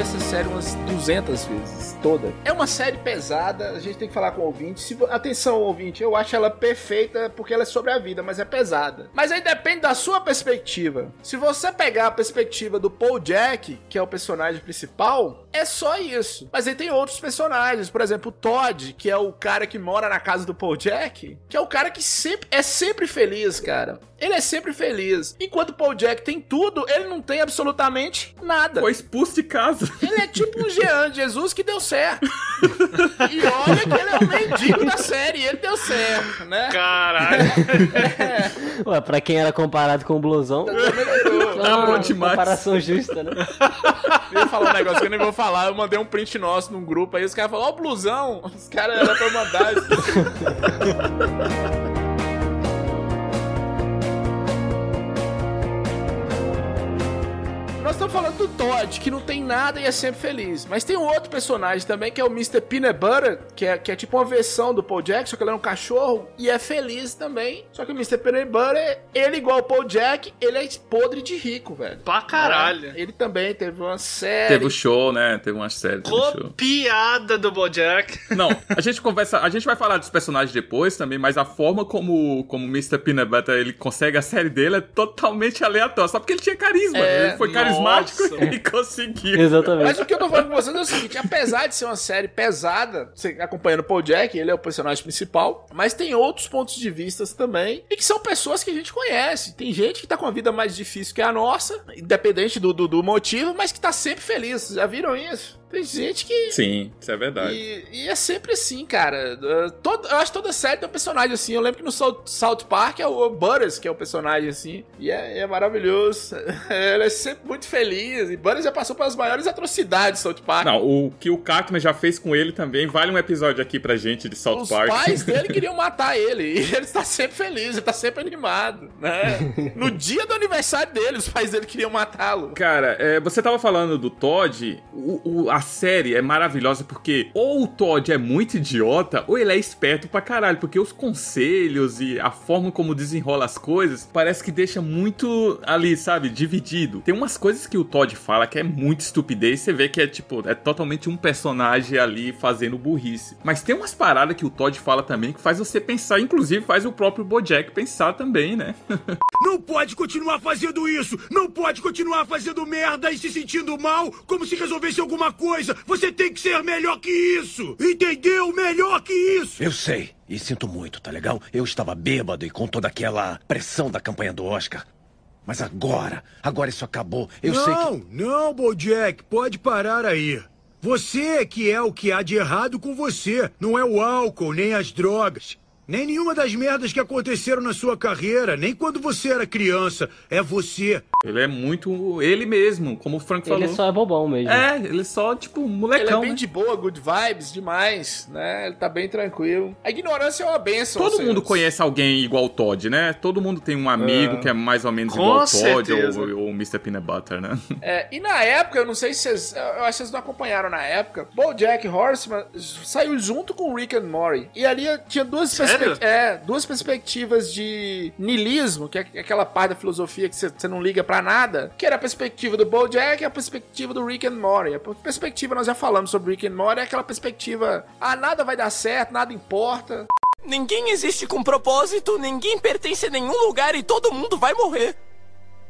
Essa série umas 200 vezes, toda. É uma série pesada, a gente tem que falar com o ouvinte. Se, atenção, ouvinte, eu acho ela perfeita porque ela é sobre a vida, mas é pesada. Mas aí depende da sua perspectiva. Se você pegar a perspectiva do Paul Jack, que é o personagem principal, é só isso. Mas aí tem outros personagens, por exemplo, o Todd, que é o cara que mora na casa do Paul Jack, que é o cara que sempre é sempre feliz, cara. Ele é sempre feliz. Enquanto o Paul Jack tem tudo, ele não tem absolutamente nada. Foi expulso de casa. Ele é tipo um Jean de Jesus que deu certo. [LAUGHS] e olha que ele é o mendigo da série, e ele deu certo, né? Caralho. [LAUGHS] Ué, pra quem era comparado com o blusão, Tá bom uma demais. comparação justa, né? [LAUGHS] Eu ia falar um negócio que eu nem vou falar. Eu mandei um print nosso num grupo aí, os caras falaram, ó, o blusão. Os caras eram pra mandar. Nós estamos falando do Todd, que não tem nada e é sempre feliz. Mas tem um outro personagem também, que é o Mr. Peanut Butter, que é, que é tipo uma versão do Paul Jack, só que ele é um cachorro e é feliz também. Só que o Mr. Peanut Butter, ele igual o Paul Jack, ele é podre de rico, velho. Pra caralho. Ele também teve uma série. Teve o show, né? Teve uma série. Teve o show. Copiada do Bojack. [LAUGHS] Não, a gente conversa, a gente vai falar dos personagens depois também, mas a forma como como o Mr. Peanut Butter ele consegue a série dele é totalmente aleatória, só porque ele tinha carisma, É, ele foi carismático nossa. e conseguiu. Exatamente. Mas o que eu tô falando com vocês é o seguinte: apesar de ser uma série pesada, você acompanhando o Paul Jack, ele é o personagem principal, mas tem outros pontos de vista também, e que são pessoas que a gente conhece. Tem gente que tá com a vida mais difícil que a nossa, independente do, do, do motivo, mas que tá sempre feliz. Vocês Já viram isso? Tem gente que. Sim, isso é verdade. E, e é sempre assim, cara. Todo- eu acho que toda série tem um personagem assim. Eu lembro que no South, Park é o Butters, que é o personagem assim. E é, é maravilhoso. [LAUGHS] Ele é sempre muito feliz. E Butters já passou pelas maiores atrocidades do South Park. Não, o que o Cartman já fez com ele também vale um episódio aqui pra gente de South Os Park. pais [LAUGHS] dele queriam matar ele. E ele está sempre feliz, ele está sempre animado, né? [LAUGHS] No dia do aniversário dele, os pais dele queriam matá-lo. Cara, é, você tava falando do Todd, o- o- a série é maravilhosa porque ou o Todd é muito idiota, ou ele é esperto pra caralho, porque os conselhos e a forma como desenrola as coisas parece que deixa muito ali, sabe, dividido. Tem umas coisas que o Todd fala que é muito estupidez, você vê que é tipo, é totalmente um personagem ali fazendo burrice. Mas tem umas paradas que o Todd fala também que faz você pensar, inclusive faz o próprio Bojack pensar também, né? [LAUGHS] Não pode continuar fazendo isso! Não pode continuar fazendo merda e se sentindo mal como se resolvesse alguma coisa! Coisa, você tem que ser melhor que isso! Entendeu? Melhor que isso! Eu sei, e sinto muito, tá legal? Eu estava bêbado e com toda aquela pressão da campanha do Oscar. Mas agora, agora isso acabou. Eu não, sei que. não, Bojack, pode parar aí. Você é que é o que há de errado com você. Não é o álcool, nem as drogas. Nem nenhuma das merdas que aconteceram na sua carreira, nem quando você era criança. É você. Ele é muito ele mesmo, como o Frank falou. Ele só é bobão mesmo. É, ele é só, tipo, Ele é molecão. bem né? de boa, good vibes, demais, né? Ele tá bem tranquilo. A ignorância é uma benção. Todo mundo senhores. conhece alguém igual o Todd, né? Todo mundo tem um amigo É. que é mais ou menos Com igual o Todd ou, ou o Mr. Peanut Butter, né? [LAUGHS] É, e na época, eu não sei se vocês. Eu acho que vocês não acompanharam na época. Bojack Horseman saiu junto com Rick and Morty. E ali tinha duas, Sério? é, duas perspectivas de niilismo, que é aquela parte da filosofia que você não liga pra nada. Que era a perspectiva do Bojack e a perspectiva do Rick and Morty. A perspectiva, nós já falamos sobre Rick and Morty, é aquela perspectiva. Ah, nada vai dar certo, nada importa. Ninguém existe com propósito, ninguém pertence a nenhum lugar e todo mundo vai morrer.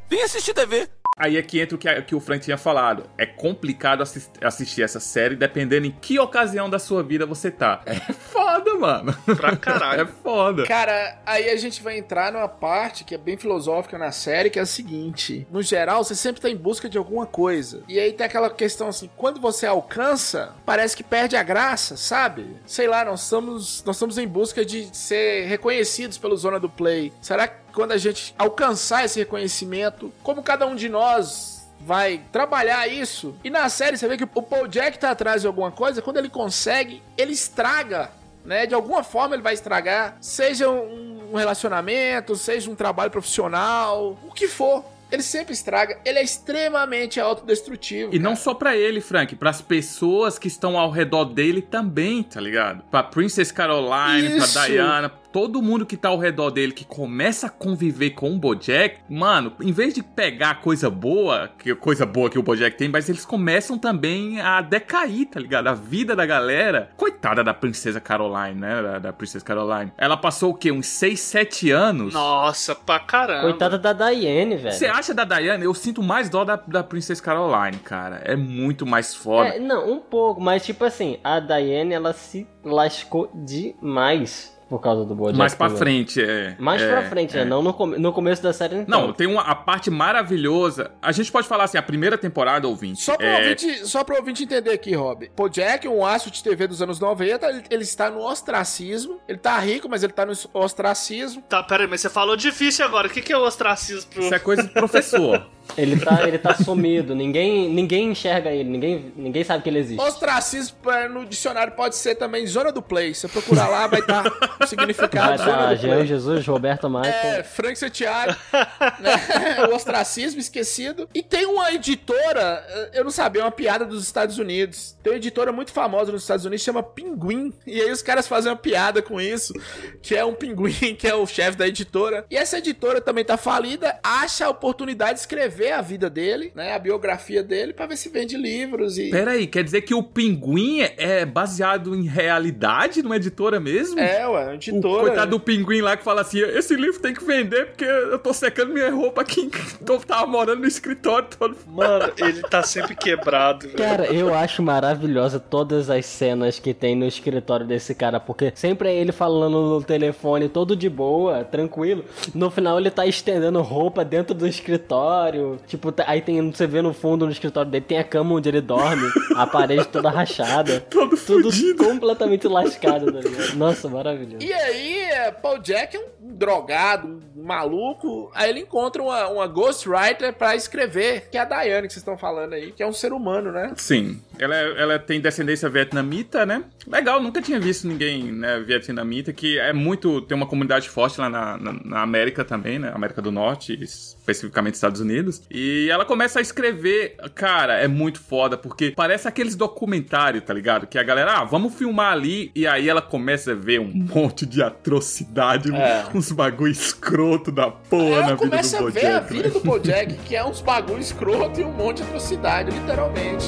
Vem assistir TV. Aí é que entra o que, a- que o Frank tinha falado. É complicado assis- assistir essa série dependendo em que ocasião da sua vida você tá. É foda, mano. Pra caralho. [LAUGHS] É foda. Cara, aí a gente vai entrar numa parte que é bem filosófica na série, que é a seguinte: no geral, você sempre tá em busca de alguma coisa. E aí tem aquela questão assim: quando você alcança, parece que perde a graça, sabe? Sei lá, nós estamos, nós estamos em busca de ser reconhecidos pelo Zona do Play. Será que quando a gente alcançar esse reconhecimento, como cada um de nós vai trabalhar isso. E na série você vê que o Paul Jack tá atrás de alguma coisa, quando ele consegue, ele estraga, né? De alguma forma ele vai estragar, seja um relacionamento, seja um trabalho profissional, o que for. Ele sempre estraga, ele é extremamente autodestrutivo. E não só pra ele, Frank, pras pessoas que estão ao redor dele também, tá ligado? Pra Princess Caroline, pra Diana, todo mundo que tá ao redor dele que começa a conviver com o Bojack, mano, em vez de pegar coisa boa, que coisa boa que o Bojack tem, mas eles começam também a decair, tá ligado? A vida da galera. Coitada da Princesa Caroline, né? Da, da Princess Caroline. Ela passou o quê? Uns 6, 7 anos? Nossa, pra caramba. Coitada da Diane, velho. Você acha da Diana? Eu sinto mais dó da, da Princess Caroline, cara. É muito mais foda. É, não, um pouco, mas tipo assim, a Diane ela se lascou demais por causa do Bojack. Mais pra frente, é. Mais é, pra frente, é. né? Não no, come- no começo da série, então. Não, tem uma, a parte maravilhosa. A gente pode falar assim, a primeira temporada, ouvinte. Só pro, é, ouvinte, só pro ouvinte entender aqui, Rob. Bojack, um aço de TV dos anos 90, ele, ele está no ostracismo. Ele tá rico, mas ele tá no ostracismo. Tá, peraí, mas você falou difícil agora. O que, que é o ostracismo pro. Isso é coisa de professor. [LAUGHS] Ele tá, ele tá sumido, ninguém, ninguém enxerga ele, ninguém, ninguém sabe que ele existe. Ostracismo é, no dicionário pode ser também zona do play. Se você procurar lá, vai estar o Vai significado zona tá do Jean play. Jesus, Roberto Michael. É, Frank Santiago, [LAUGHS] né? o ostracismo esquecido. E tem uma editora, eu não sabia, é uma piada dos Estados Unidos. Tem uma editora muito famosa nos Estados Unidos, chama Pinguim. E aí os caras fazem uma piada com isso, que é um pinguim, [LAUGHS] que é o chefe da editora. E essa editora também tá falida, acha a oportunidade de escrever a vida dele, né? A biografia dele, pra ver se vende livros e... Pera aí, quer dizer que o Pinguim é- é baseado em realidade numa editora mesmo? É, ué, uma O editora. coitado do pinguim lá que fala assim: esse livro tem que vender porque eu tô secando minha roupa aqui. [LAUGHS] em- Eu tava morando no escritório todo. Mano, ele tá sempre quebrado, velho. Cara, eu acho maravilhosa todas as cenas que tem no escritório desse cara, porque sempre é ele falando no telefone, todo de boa, tranquilo. No final ele tá estendendo roupa dentro do escritório. Tipo, tá- aí tem, você vê no fundo no escritório dele, tem a cama onde ele dorme, a parede toda rachada. [LAUGHS] Todo Tudo fudido. completamente lascado, tá ligado? Nossa, maravilhoso. E aí, é, Paul Jack é um drogado, um maluco. Aí ele encontra uma, uma ghostwriter pra escrever, que é a Diane que vocês estão falando aí, que é um ser humano, né? Sim, ela, é- ela tem descendência vietnamita, né? Legal, nunca tinha visto ninguém né, vietnamita, que é muito. tem uma comunidade forte lá na, na, na América também, né? América do Norte, especificamente Estados Unidos. E ela começa a escrever. Cara, é muito foda, porque parece aqueles documentários, tá ligado? Que a galera, ah, vamos filmar ali. E aí ela começa a ver um [LAUGHS] monte de atrocidade, É. uns bagulho escroto da porra Ela na vida começa do a ver a Bojack, vida né? do Paul Jack, que é uns bagulho escroto e um monte de atrocidade, literalmente.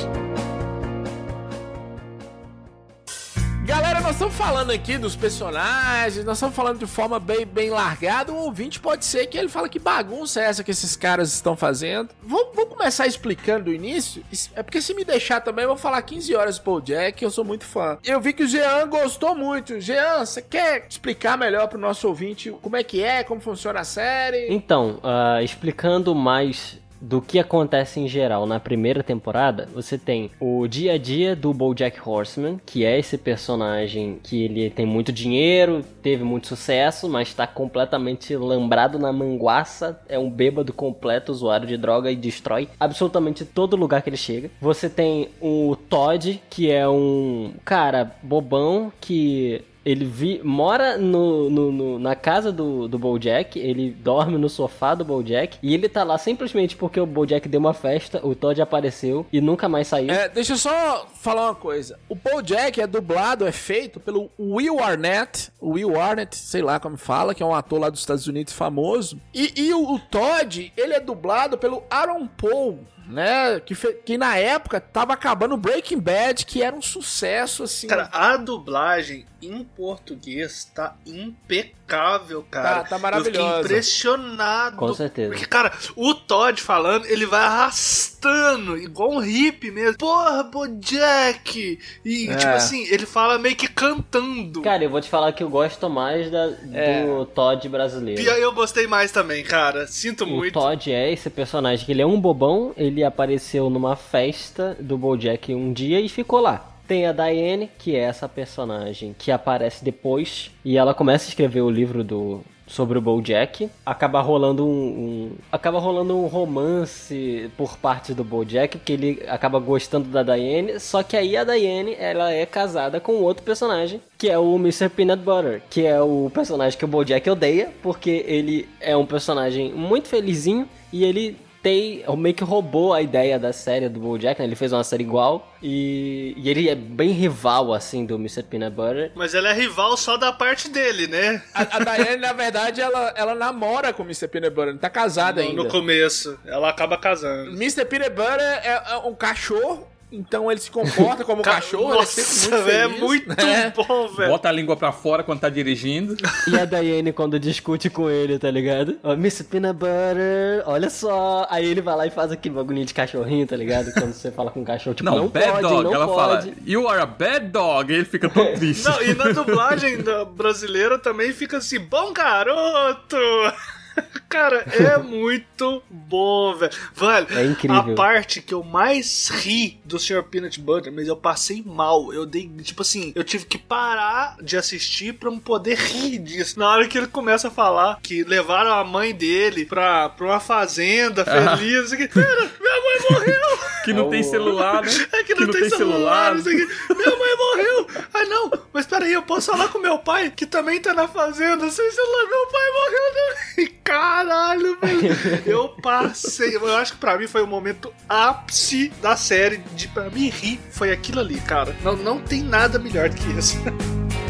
Galera nós estamos falando aqui dos personagens, nós estamos falando de forma bem, bem largada. O ouvinte pode ser que ele fala que bagunça é essa que esses caras estão fazendo. Vou, vou começar explicando do início. É porque se me deixar também, eu vou falar 15 horas do Paul Jack, eu sou muito fã. Eu vi que o Jean gostou muito. Jean, você quer explicar melhor pro nosso ouvinte como é que é, como funciona a série? Então, ah, explicando mais do que acontece em geral na primeira temporada, você tem o dia a dia do BoJack Horseman, que é esse personagem que ele tem muito dinheiro, teve muito sucesso, mas está completamente lambrado na manguaça, é um bêbado completo, usuário de droga e destrói absolutamente todo lugar que ele chega. Você tem o Todd, que é um cara bobão que ele vi, mora no, no, no, na casa do, do Bojack, ele dorme no sofá do Bojack, e ele tá lá simplesmente porque o Bojack deu uma festa, o Todd apareceu e nunca mais saiu. É, deixa eu só falar uma coisa. O Bojack é dublado, é feito pelo Will Arnett, o Will Arnett, sei lá como fala, que é um ator lá dos Estados Unidos famoso. E, e o, o Todd, ele é dublado pelo Aaron Paul, né? Que, fe... que na época tava acabando Breaking Bad, que era um sucesso, assim. Cara, a dublagem em português tá impecável, cara. Tá, tá maravilhosa. Eu fiquei impressionado. Com certeza. Porque, cara, o Todd falando, ele vai arrastando, igual um hippie mesmo. Porra, Bojack! E, É. tipo assim, ele fala meio que cantando. Cara, eu vou te falar que eu gosto mais da, É. do Todd brasileiro. E aí eu gostei mais também, cara. Sinto O muito. Todd é esse personagem que ele é um bobão, ele apareceu numa festa do Bojack um dia e ficou lá. Tem a Diane, que é essa personagem que aparece depois, e ela começa a escrever o livro do sobre o Bojack. Acaba rolando um, um- acaba rolando um romance por parte do Bojack, porque ele acaba gostando da Diane, só que aí a Diane, ela é casada com outro personagem, que é o Mr. Peanut Butter, que é o personagem que o Bojack odeia, porque ele é um personagem muito felizinho e ele tem, meio que roubou a ideia da série do BoJack, né? Ele fez uma série igual e, e ele é bem rival, assim, do Mr. Peanut Butter. Mas ele é rival só da parte dele, né? A, a Diane, na verdade, ela, ela namora com o Mr. Peanut Butter, não tá casada No, ainda. no começo. Ela acaba casando. Mr. Peanut Butter é, é um cachorro, então ele se comporta como um [LAUGHS] Ca- cachorro, ele é sempre Nossa, muito é feliz. muito né? [LAUGHS] bom, velho. Bota a língua pra fora quando tá dirigindo. E a Diane quando discute com ele, tá ligado? Ó, Mr. Peanut Butter, olha só. Aí ele vai lá e faz aquele bagulhinho de cachorrinho, tá ligado? Quando você fala com um cachorro, tipo, Não, não, bad pode, dog. não ela pode. fala, you are a bad dog. E ele fica todo [LAUGHS] triste. Não, e na dublagem brasileira também fica assim, bom garoto! [LAUGHS] Cara, é muito bom, velho. Velho, É incrível. a parte que eu mais ri do Sr. Peanut Butter, mas eu passei mal. Eu dei, tipo assim, eu tive que parar de assistir pra eu poder rir disso. Na hora que ele começa a falar que levaram a mãe dele pra, pra uma fazenda feliz. Que, Cara, minha mãe morreu! [LAUGHS] Que não tem celular, né? É que não, tem, celular, não sei o quê. Minha mãe morreu. Ah, não. Mas peraí, eu posso falar com meu pai, que também tá na fazenda, sem celular. Meu pai morreu também. [LAUGHS] Caralho, velho. [LAUGHS] Eu passei. Eu acho que pra mim foi o momento ápice da série. De, pra mim rir foi aquilo ali, cara. Não, não tem nada melhor do que isso. [LAUGHS]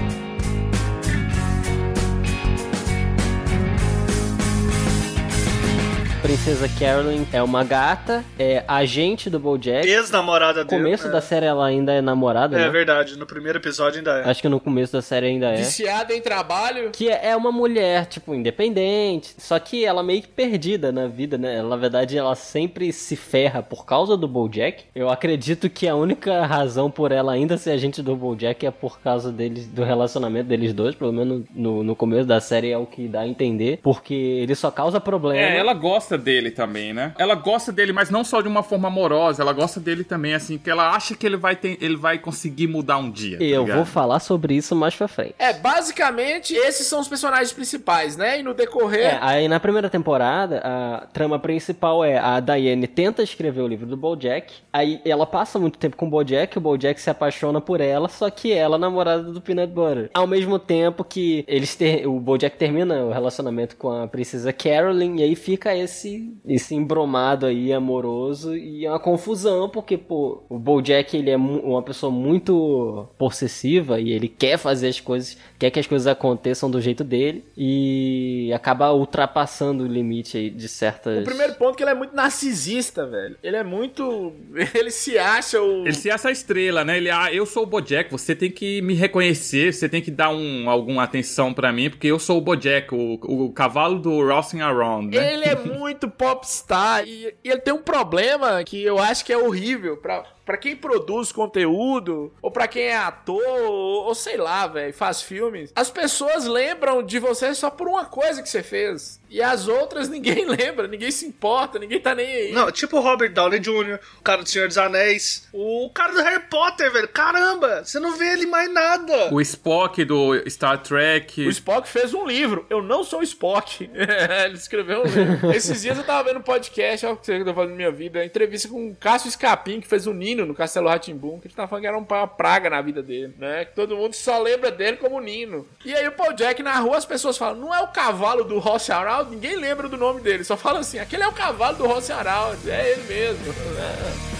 Princesa Carolyn é uma gata, é agente do BoJack. Ex-namorada No dele. começo é. da série ela ainda é namorada, É né? verdade, no primeiro episódio ainda é. Acho que no começo da série ainda é. Viciada em trabalho. Que é uma mulher, tipo, independente. Só que ela meio que perdida na vida, né? Na verdade, ela sempre se ferra por causa do Bojack. Eu acredito que a única razão por ela ainda ser agente do Bojack é por causa deles, do relacionamento deles dois. Pelo menos no, no começo da série é o que dá a entender. Porque ele só causa problema. É, ela gosta dele também, né? Ela gosta dele, mas não só de uma forma amorosa, ela gosta dele também, assim, que ela acha que ele vai, ter, ele vai conseguir mudar um dia. tá Eu ligado? vou falar sobre isso mais pra frente. É, basicamente, esses são os personagens principais, né? E no decorrer. É, aí na primeira temporada, a trama principal é a Diane tenta escrever o livro do Bojack, aí ela passa muito tempo com o Bojack, o Bojack se apaixona por ela, só que ela é namorada do Peanut Butter. Ao mesmo tempo que eles ter, o Bojack termina o relacionamento com a princesa Carolyn, e aí fica esse esse, esse embromado aí amoroso e é uma confusão, porque, pô, o Bojack, ele é uma pessoa muito possessiva e ele quer fazer as coisas, quer que as coisas aconteçam do jeito dele e acaba ultrapassando o limite aí de certas... O primeiro ponto é que ele é muito narcisista, velho. Ele é muito. [LAUGHS] Ele se acha o. Ele se acha a estrela, né? Ele, ah, eu sou o Bojack, você tem que me reconhecer, você tem que dar um, alguma atenção pra mim, porque eu sou o Bojack, o, o cavalo do Rossing Around, né? Ele é [LAUGHS] muito popstar e, e ele tem um problema que eu acho que é horrível pra, pra quem produz conteúdo, ou pra quem é ator, ou, ou sei lá, velho, faz filmes. As pessoas lembram de você só por uma coisa que você fez. E as outras [LAUGHS] ninguém lembra, ninguém se importa, ninguém tá nem aí. Não, tipo o Robert Downey Jr., o cara do Senhor dos Anéis, o cara do Harry Potter, velho. Caramba, você não vê ele mais nada. O Spock do Star Trek. O Spock fez um livro. Eu não sou o Spock. [LAUGHS] ele escreveu um livro. Esses dias eu tava vendo um podcast, olha o que eu tô falando na minha vida, entrevista com o Cássio Escapim, que fez o Nino no Castelo Ratimbum, que ele tava falando que era uma praga na vida dele, né? Que todo mundo só lembra dele como Nino. E aí o Paul Jack na rua, as pessoas falam, não é o cavalo do Rossi Arald? Ninguém lembra do nome dele, só fala assim, aquele é o cavalo do Rossi Arald, é ele mesmo. É.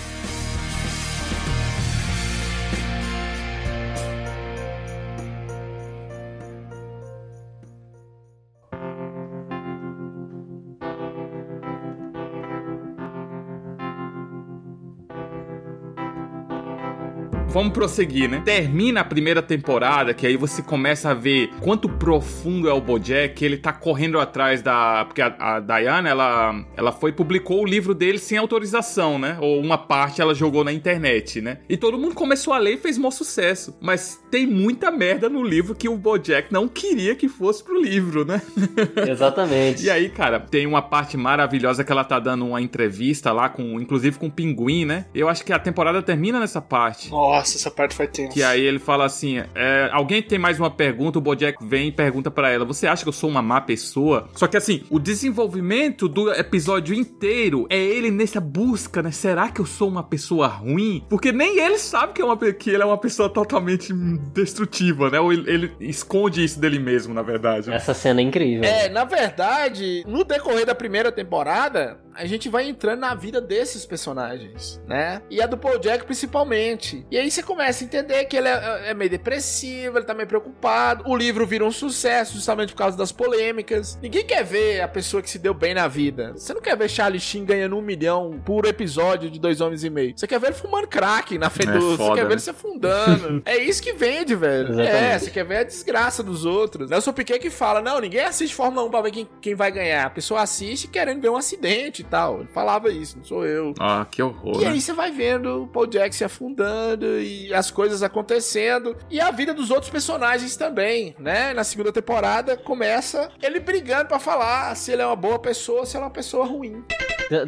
Vamos prosseguir, né? Termina a primeira temporada, que aí você começa a ver quanto profundo é o Bojack, que ele tá correndo atrás da... Porque a, a Diana, ela, ela foi e publicou o livro dele sem autorização, né? Ou uma parte ela jogou na internet, né? E todo mundo começou a ler e fez maior sucesso. Mas tem muita merda no livro que o Bojack não queria que fosse pro livro, né? [LAUGHS] Exatamente. E aí, cara, tem uma parte maravilhosa que ela tá dando uma entrevista lá, com, inclusive com o Pinguim, né? Eu acho que a temporada termina nessa parte. Nossa, essa parte foi tensa. Que aí ele fala assim: é, alguém tem mais uma pergunta? O Bojack vem e pergunta pra ela: Você acha que eu sou uma má pessoa? Só que assim, o desenvolvimento do episódio inteiro é ele nessa busca, né? Será que eu sou uma pessoa ruim? Porque nem ele sabe que, é uma, que ele é uma pessoa totalmente destrutiva, né? Ou ele, ele esconde isso dele mesmo, na verdade. Essa cena é incrível. É, na verdade, no decorrer da primeira temporada, a gente vai entrando na vida desses personagens, né? E a do Paul Jack principalmente. E aí você começa a entender que ele é, é meio depressivo, ele tá meio preocupado. O livro vira um sucesso justamente por causa das polêmicas. Ninguém quer ver a pessoa que se deu bem na vida. Você não quer ver Charlie Sheen ganhando um milhão por episódio de dois homens e meio. Você quer ver ele fumando crack na frente É do... Você quer ver né? ele se afundando. [LAUGHS] é isso que vende, velho. Exatamente. É, você quer ver a desgraça dos outros. Nelson Piquet que fala, não, ninguém assiste Fórmula 1 pra ver quem, quem vai ganhar. A pessoa assiste querendo ver um acidente e tal. Ele falava isso, não sou eu. Ah, que horror. E né? aí você vai vendo o Paul Jack se afundando e as coisas acontecendo e a vida dos outros personagens também, né? Na segunda temporada começa ele brigando pra falar se ele é uma boa pessoa se ele é uma pessoa ruim.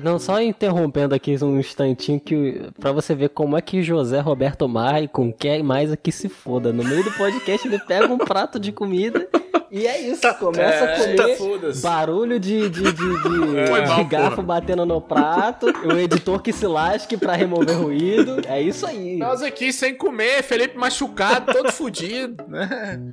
Não, só interrompendo aqui um instantinho que para você ver como é que José Roberto Maicon quer mais aqui se foda. No meio do podcast ele pega um prato de comida e é isso, começa a é, comer, foda-se. barulho de, de, de, de, [LAUGHS] Foi de mal, garfo porra. batendo no prato, o editor que se lasque pra remover ruído, é isso aí. Nós aqui sem comer, Felipe machucado, todo fudido, né?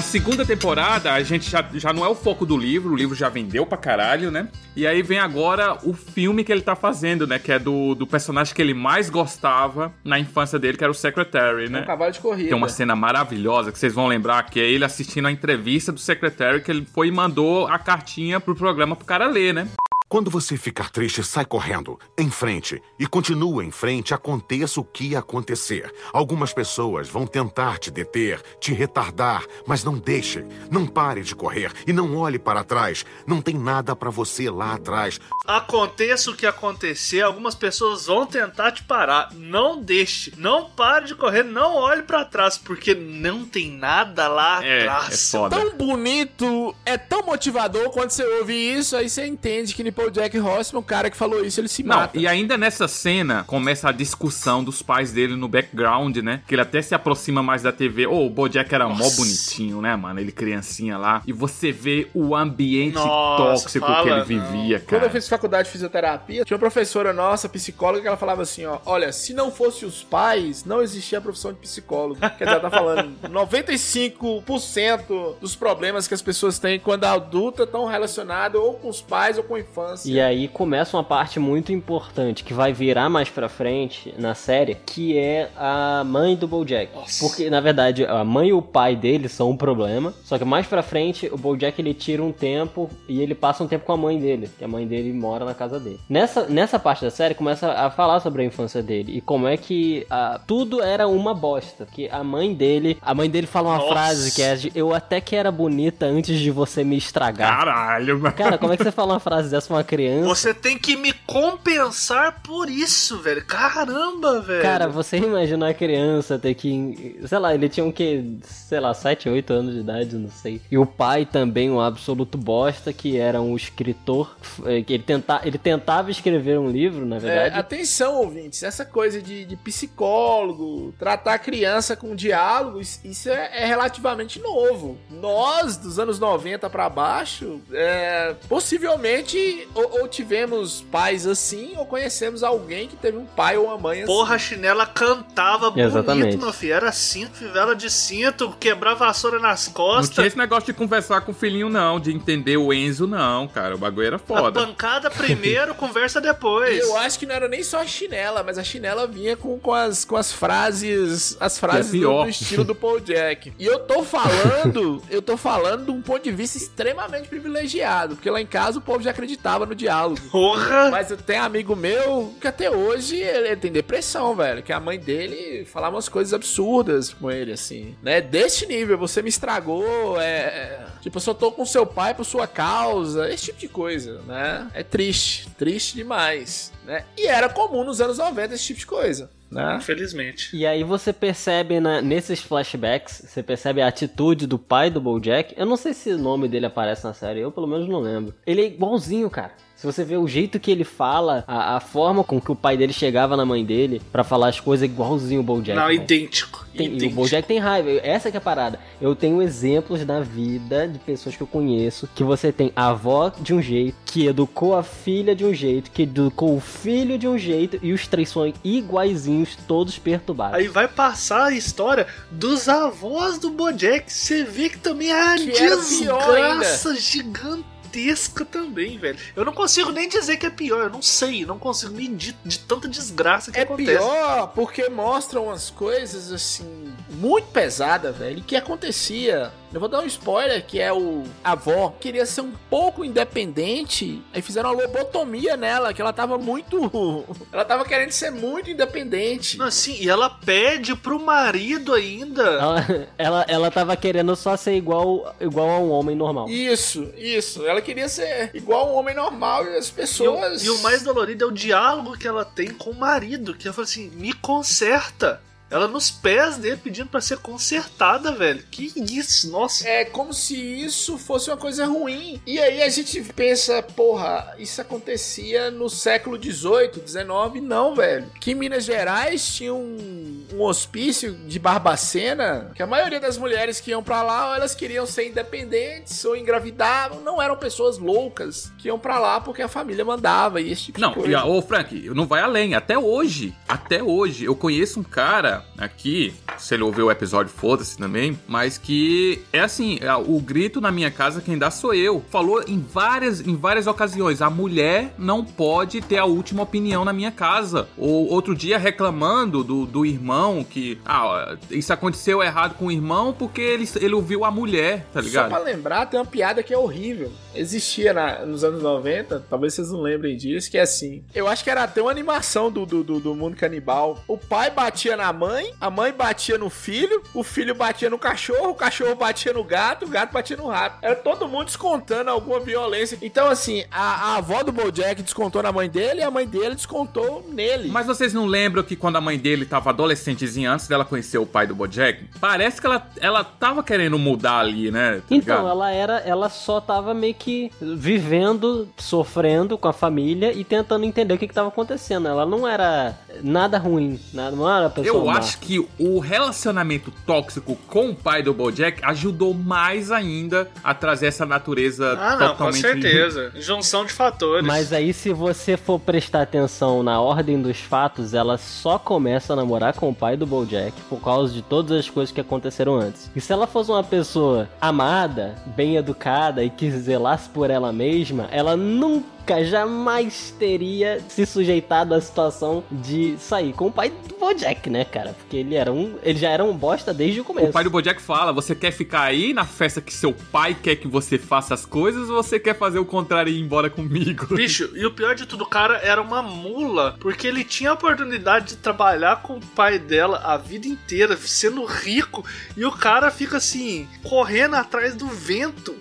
A segunda temporada, a gente já, já não é o foco do livro, o livro já vendeu pra caralho, né? E aí vem agora o filme que ele tá fazendo, né? Que é do, do personagem que ele mais gostava na infância dele, que era o Secretary, né? Um cavalo de corrida. Tem uma cena maravilhosa que vocês vão lembrar, que é ele assistindo a entrevista do Secretary, que ele foi e mandou a cartinha pro programa pro cara ler, né? Quando você ficar triste, sai correndo, em frente. E continua em frente, aconteça o que acontecer. Algumas pessoas vão tentar te deter, te retardar, mas não deixe. Não pare de correr e não olhe para trás. Não tem nada para você lá atrás. Aconteça o que acontecer, algumas pessoas vão tentar te parar. Não deixe, não pare de correr, não olhe pra trás, porque não tem nada lá É, atrás. é foda. Tão bonito, é tão motivador quando você ouve isso, aí você entende que Bojack Horseman, o cara que falou isso, ele se Não, mata. e ainda nessa cena começa a discussão dos pais dele no background, né? Que ele até se aproxima mais da TV. Ô, o Bojack era mó Nossa. bonitinho, né, mano? Ele criancinha lá. E você vê o ambiente Nossa, tóxico fala, que ele não. via, Quando cara. eu fiz faculdade de fisioterapia, tinha uma professora nossa, psicóloga, que ela falava assim, ó, olha, se não fosse os pais, não existia a profissão de psicólogo. [LAUGHS] Quer dizer, ela tá falando, 95% dos problemas que as pessoas têm quando adulta estão relacionados ou com os pais ou com a infância. E aí começa uma parte muito importante que vai virar mais pra frente na série, que é a mãe do Bojack. Porque na verdade a mãe e o pai dele são um problema, só que mais pra frente o Bojack ele tira um tempo e ele passa um tempo com a mãe dele, que a mãe dele mora na casa dele. Nessa, nessa parte da série começa a falar sobre a infância dele e como é que ah, tudo era uma bosta, que a mãe dele, a mãe dele fala uma Nossa. frase que é de, eu até que era bonita antes de você me estragar. Caralho, mano. Cara, como é que você fala uma frase dessa pra uma criança? Você tem que me compensar por isso, velho. Caramba, velho. Cara, você imagina uma criança ter que. Sei lá, ele tinha um que, sei lá, 7, 8 anos de idade, não sei. E o pai também, um absoluto bosta, que era um escritor. eh, que Ele, tenta, ele tentava escrever um livro, na É, verdade. atenção, ouvintes, essa coisa de, de psicólogo, tratar a criança com diálogo, isso é, é relativamente novo. Nós, dos anos 90 pra baixo, é, possivelmente ou, ou tivemos pais assim, ou conhecemos alguém que teve um pai ou uma mãe assim. Porra, a chinela cantava Exatamente. bonito, meu filho. Era cinto, fivela de cinto, quebrar vassoura nas Não costas. tinha esse negócio de conversar com o filhinho, não. De entender o Enzo, não, cara. O bagulho era A foda. pancada primeiro, [LAUGHS] conversa depois. Eu acho que não era nem só a chinela, mas a chinela vinha com, com, as, com as frases. As frases Que é do, do estilo do Paul Jack. E eu tô falando, eu tô falando de um ponto de vista extremamente privilegiado. Porque lá em casa o povo já acreditava no diálogo. Porra! Mas eu tenho amigo meu que até hoje ele, ele tem depressão, velho. Que a mãe dele falava umas coisas absurdas com ele, assim. Né? Deste nível, você me estragou, é. é, Tipo, eu só tô com seu pai por sua causa. Esse tipo de coisa, né? É triste. Triste demais, né? E era comum nos anos 90 esse tipo de coisa, né? Infelizmente. E aí você percebe na- nesses flashbacks, você percebe a atitude do pai do Bojack. Eu não sei se o nome dele aparece na série, eu pelo menos não lembro. Ele é igualzinho, cara. Se você vê o jeito que ele fala, a, a forma com que o pai dele chegava na mãe dele pra falar as coisas é igualzinho o Bojack. Não, velho. idêntico. Tem- e o idêntico. Bojack tem raiva. Essa que é a parada. Eu tenho exemplos na vida de pessoas que eu conheço que você tem a avó de um jeito, que educou a filha de um jeito, que educou o filho de um jeito, e os três são iguaizinhos, todos perturbados. Aí vai passar a história dos avós do Bojack. Você vê que também é uma Que desgraça gigantesca também, velho. Eu não consigo nem dizer que é pior. Eu não sei. Não consigo medir de tanta desgraça que É acontece. pior porque mostram umas coisas assim muito pesadas, velho, que acontecia. Eu vou dar um spoiler que é o a avó queria ser um pouco independente, aí fizeram uma lobotomia nela, que ela tava muito, [LAUGHS] ela tava querendo ser muito independente. Não, Assim, e ela pede pro marido ainda. Ela, ela, ela tava querendo só ser igual, igual a um homem normal. Isso, isso. Ela queria ser igual um homem normal e as E o, pessoas. e o mais dolorido é o diálogo que ela tem com o marido, que ela fala assim: me conserta. Ela nos pés dele pedindo pra ser consertada, velho. Que isso, nossa. É como se isso fosse uma coisa ruim. E aí a gente pensa, porra, isso acontecia no século XVIII, XIX, não, velho. Que em Minas Gerais tinha um, um hospício de Barbacena, que a maioria das mulheres que iam pra lá, ou elas queriam ser independentes ou engravidavam, não eram pessoas loucas que iam pra lá porque a família mandava e esse tipo Não, de e, coisa. a- ô Frank, não vai além. Até hoje, até hoje, eu conheço um cara aqui, se ele ouviu o episódio, foda-se também, mas que é assim, é, o grito na minha casa quem dá sou eu. Falou em várias, em várias ocasiões, a mulher não pode ter a última opinião na minha casa. Ou outro dia reclamando do, do irmão que, ah, isso aconteceu errado com o irmão porque ele, ele ouviu a mulher, tá Só ligado? pra lembrar, tem uma piada que é horrível. Existia na- nos anos 90, talvez vocês não lembrem disso, que é assim. Eu acho que era até uma animação do, do, do, do mundo canibal. O pai batia na mãe mãe, a mãe batia no filho, o filho batia no cachorro, o cachorro batia no gato, o gato batia no rato. Era todo mundo descontando alguma violência. Então, assim, a, a avó do Bojack descontou na mãe dele e a mãe dele descontou nele. Mas vocês não lembram que quando a mãe dele tava adolescentezinha, antes dela conhecer o pai do Bojack, parece que ela, ela tava querendo mudar ali, né? Tá Então, ela era, ela só tava meio que vivendo, sofrendo com a família e tentando entender o que, que tava acontecendo. Ela não era nada ruim, nada, não era uma pessoa Eu má. Acho que o relacionamento tóxico com o pai do Bojack ajudou mais ainda a trazer essa natureza Ah, não, com totalmente certeza. [LAUGHS] Junção de fatores. Mas aí, se você for prestar atenção na ordem dos fatos, ela só começa a namorar com o pai do Bojack por causa de todas as coisas que aconteceram antes. E se ela fosse uma pessoa amada, bem educada e que zelasse por ela mesma, ela nunca jamais teria se sujeitado à situação de sair com o pai do Bojack, né, cara? Porque ele era um, ele já era um bosta desde o começo. O pai do Bojack fala: você quer ficar aí na festa que seu pai quer que você faça as coisas ou você quer fazer o contrário e ir embora comigo? [LAUGHS] Bicho, e o pior de tudo, o cara era uma mula, porque ele tinha a oportunidade de trabalhar com o pai dela a vida inteira, sendo rico, e o cara fica assim, correndo atrás do vento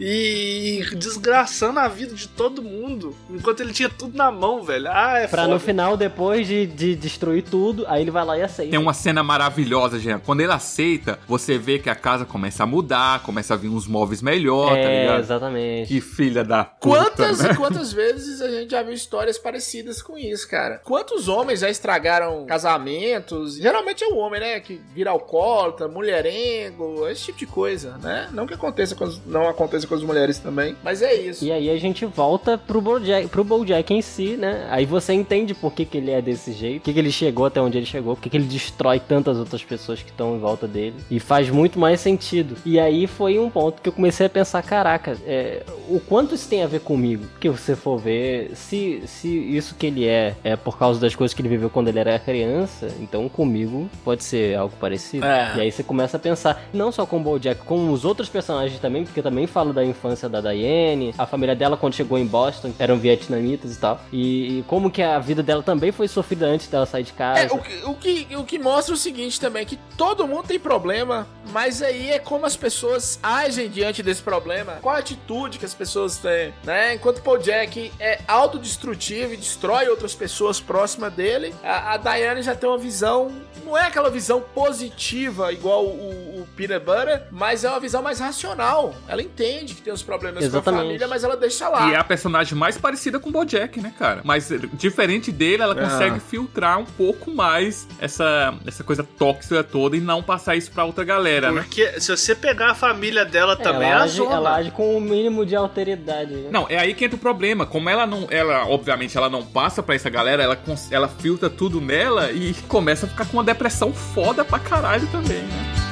e desgraçando a vida de todo mundo, enquanto ele tinha tudo na mão, velho. Ah, é Pra foda. no final, depois de, de destruir tudo, aí ele vai lá e aceita. Tem uma cena maravilhosa, Jean. Quando ele aceita, você vê que a casa começa a mudar, começa a vir uns móveis melhor, tá É, ligado? exatamente. Que filha da puta, Quantas né? e quantas vezes a gente já viu histórias parecidas com isso, cara? Quantos homens já estragaram casamentos? Geralmente é o homem, né? Que vira alcoólatra, mulherengo, esse tipo de coisa, né? Não que aconteça não aconteça com as mulheres também, mas é isso. E aí a gente volta pro Bojack, pro Bojack em si, né? Aí você entende por que, que ele é desse jeito, por que, que ele chegou até onde ele chegou, por que, que ele destrói tantas outras pessoas que estão em volta dele. E faz muito mais sentido. E aí foi um ponto que eu comecei a pensar, caraca, é, o quanto isso tem a ver comigo? Porque você for ver, se, se isso que ele é é por causa das coisas que ele viveu quando ele era criança, então comigo pode ser algo parecido. É. E aí você começa a pensar, não só com o Bojack, com os outros personagens também, porque eu também falo da infância da Diane, a família dela quando chegou em Boston eram vietnamitas e tal, e, e como que a vida dela também foi sofrida antes dela sair de casa. É, o, que- o, que, o que mostra o seguinte também, que todo mundo tem problema, mas aí é como as pessoas agem diante desse problema, qual a atitude que as pessoas têm, né? Enquanto Paul Jack é autodestrutivo e destrói outras pessoas próximas dele, a, a Diane já tem uma visão, não é aquela visão positiva igual o, o Peanut Butter, mas é uma visão mais racional. Ela entende que tem os problemas com a Exatamente. família, mas ela deixa lá. E é a personagem mais parecida com o Bojack, né, cara? Mas eh, diferente dele, ela Ah. consegue filtrar um pouco mais essa, essa coisa tóxica toda e não passar isso pra outra galera, né? Porque se você pegar a família dela É, também, ela, age, zona. ela age com o mínimo de alteridade. Né? Não, é aí que entra o problema. Como ela não, ela, obviamente, ela não passa pra essa galera, ela, ela filtra tudo nela e [LAUGHS] começa a ficar com uma depressão foda pra caralho também, né?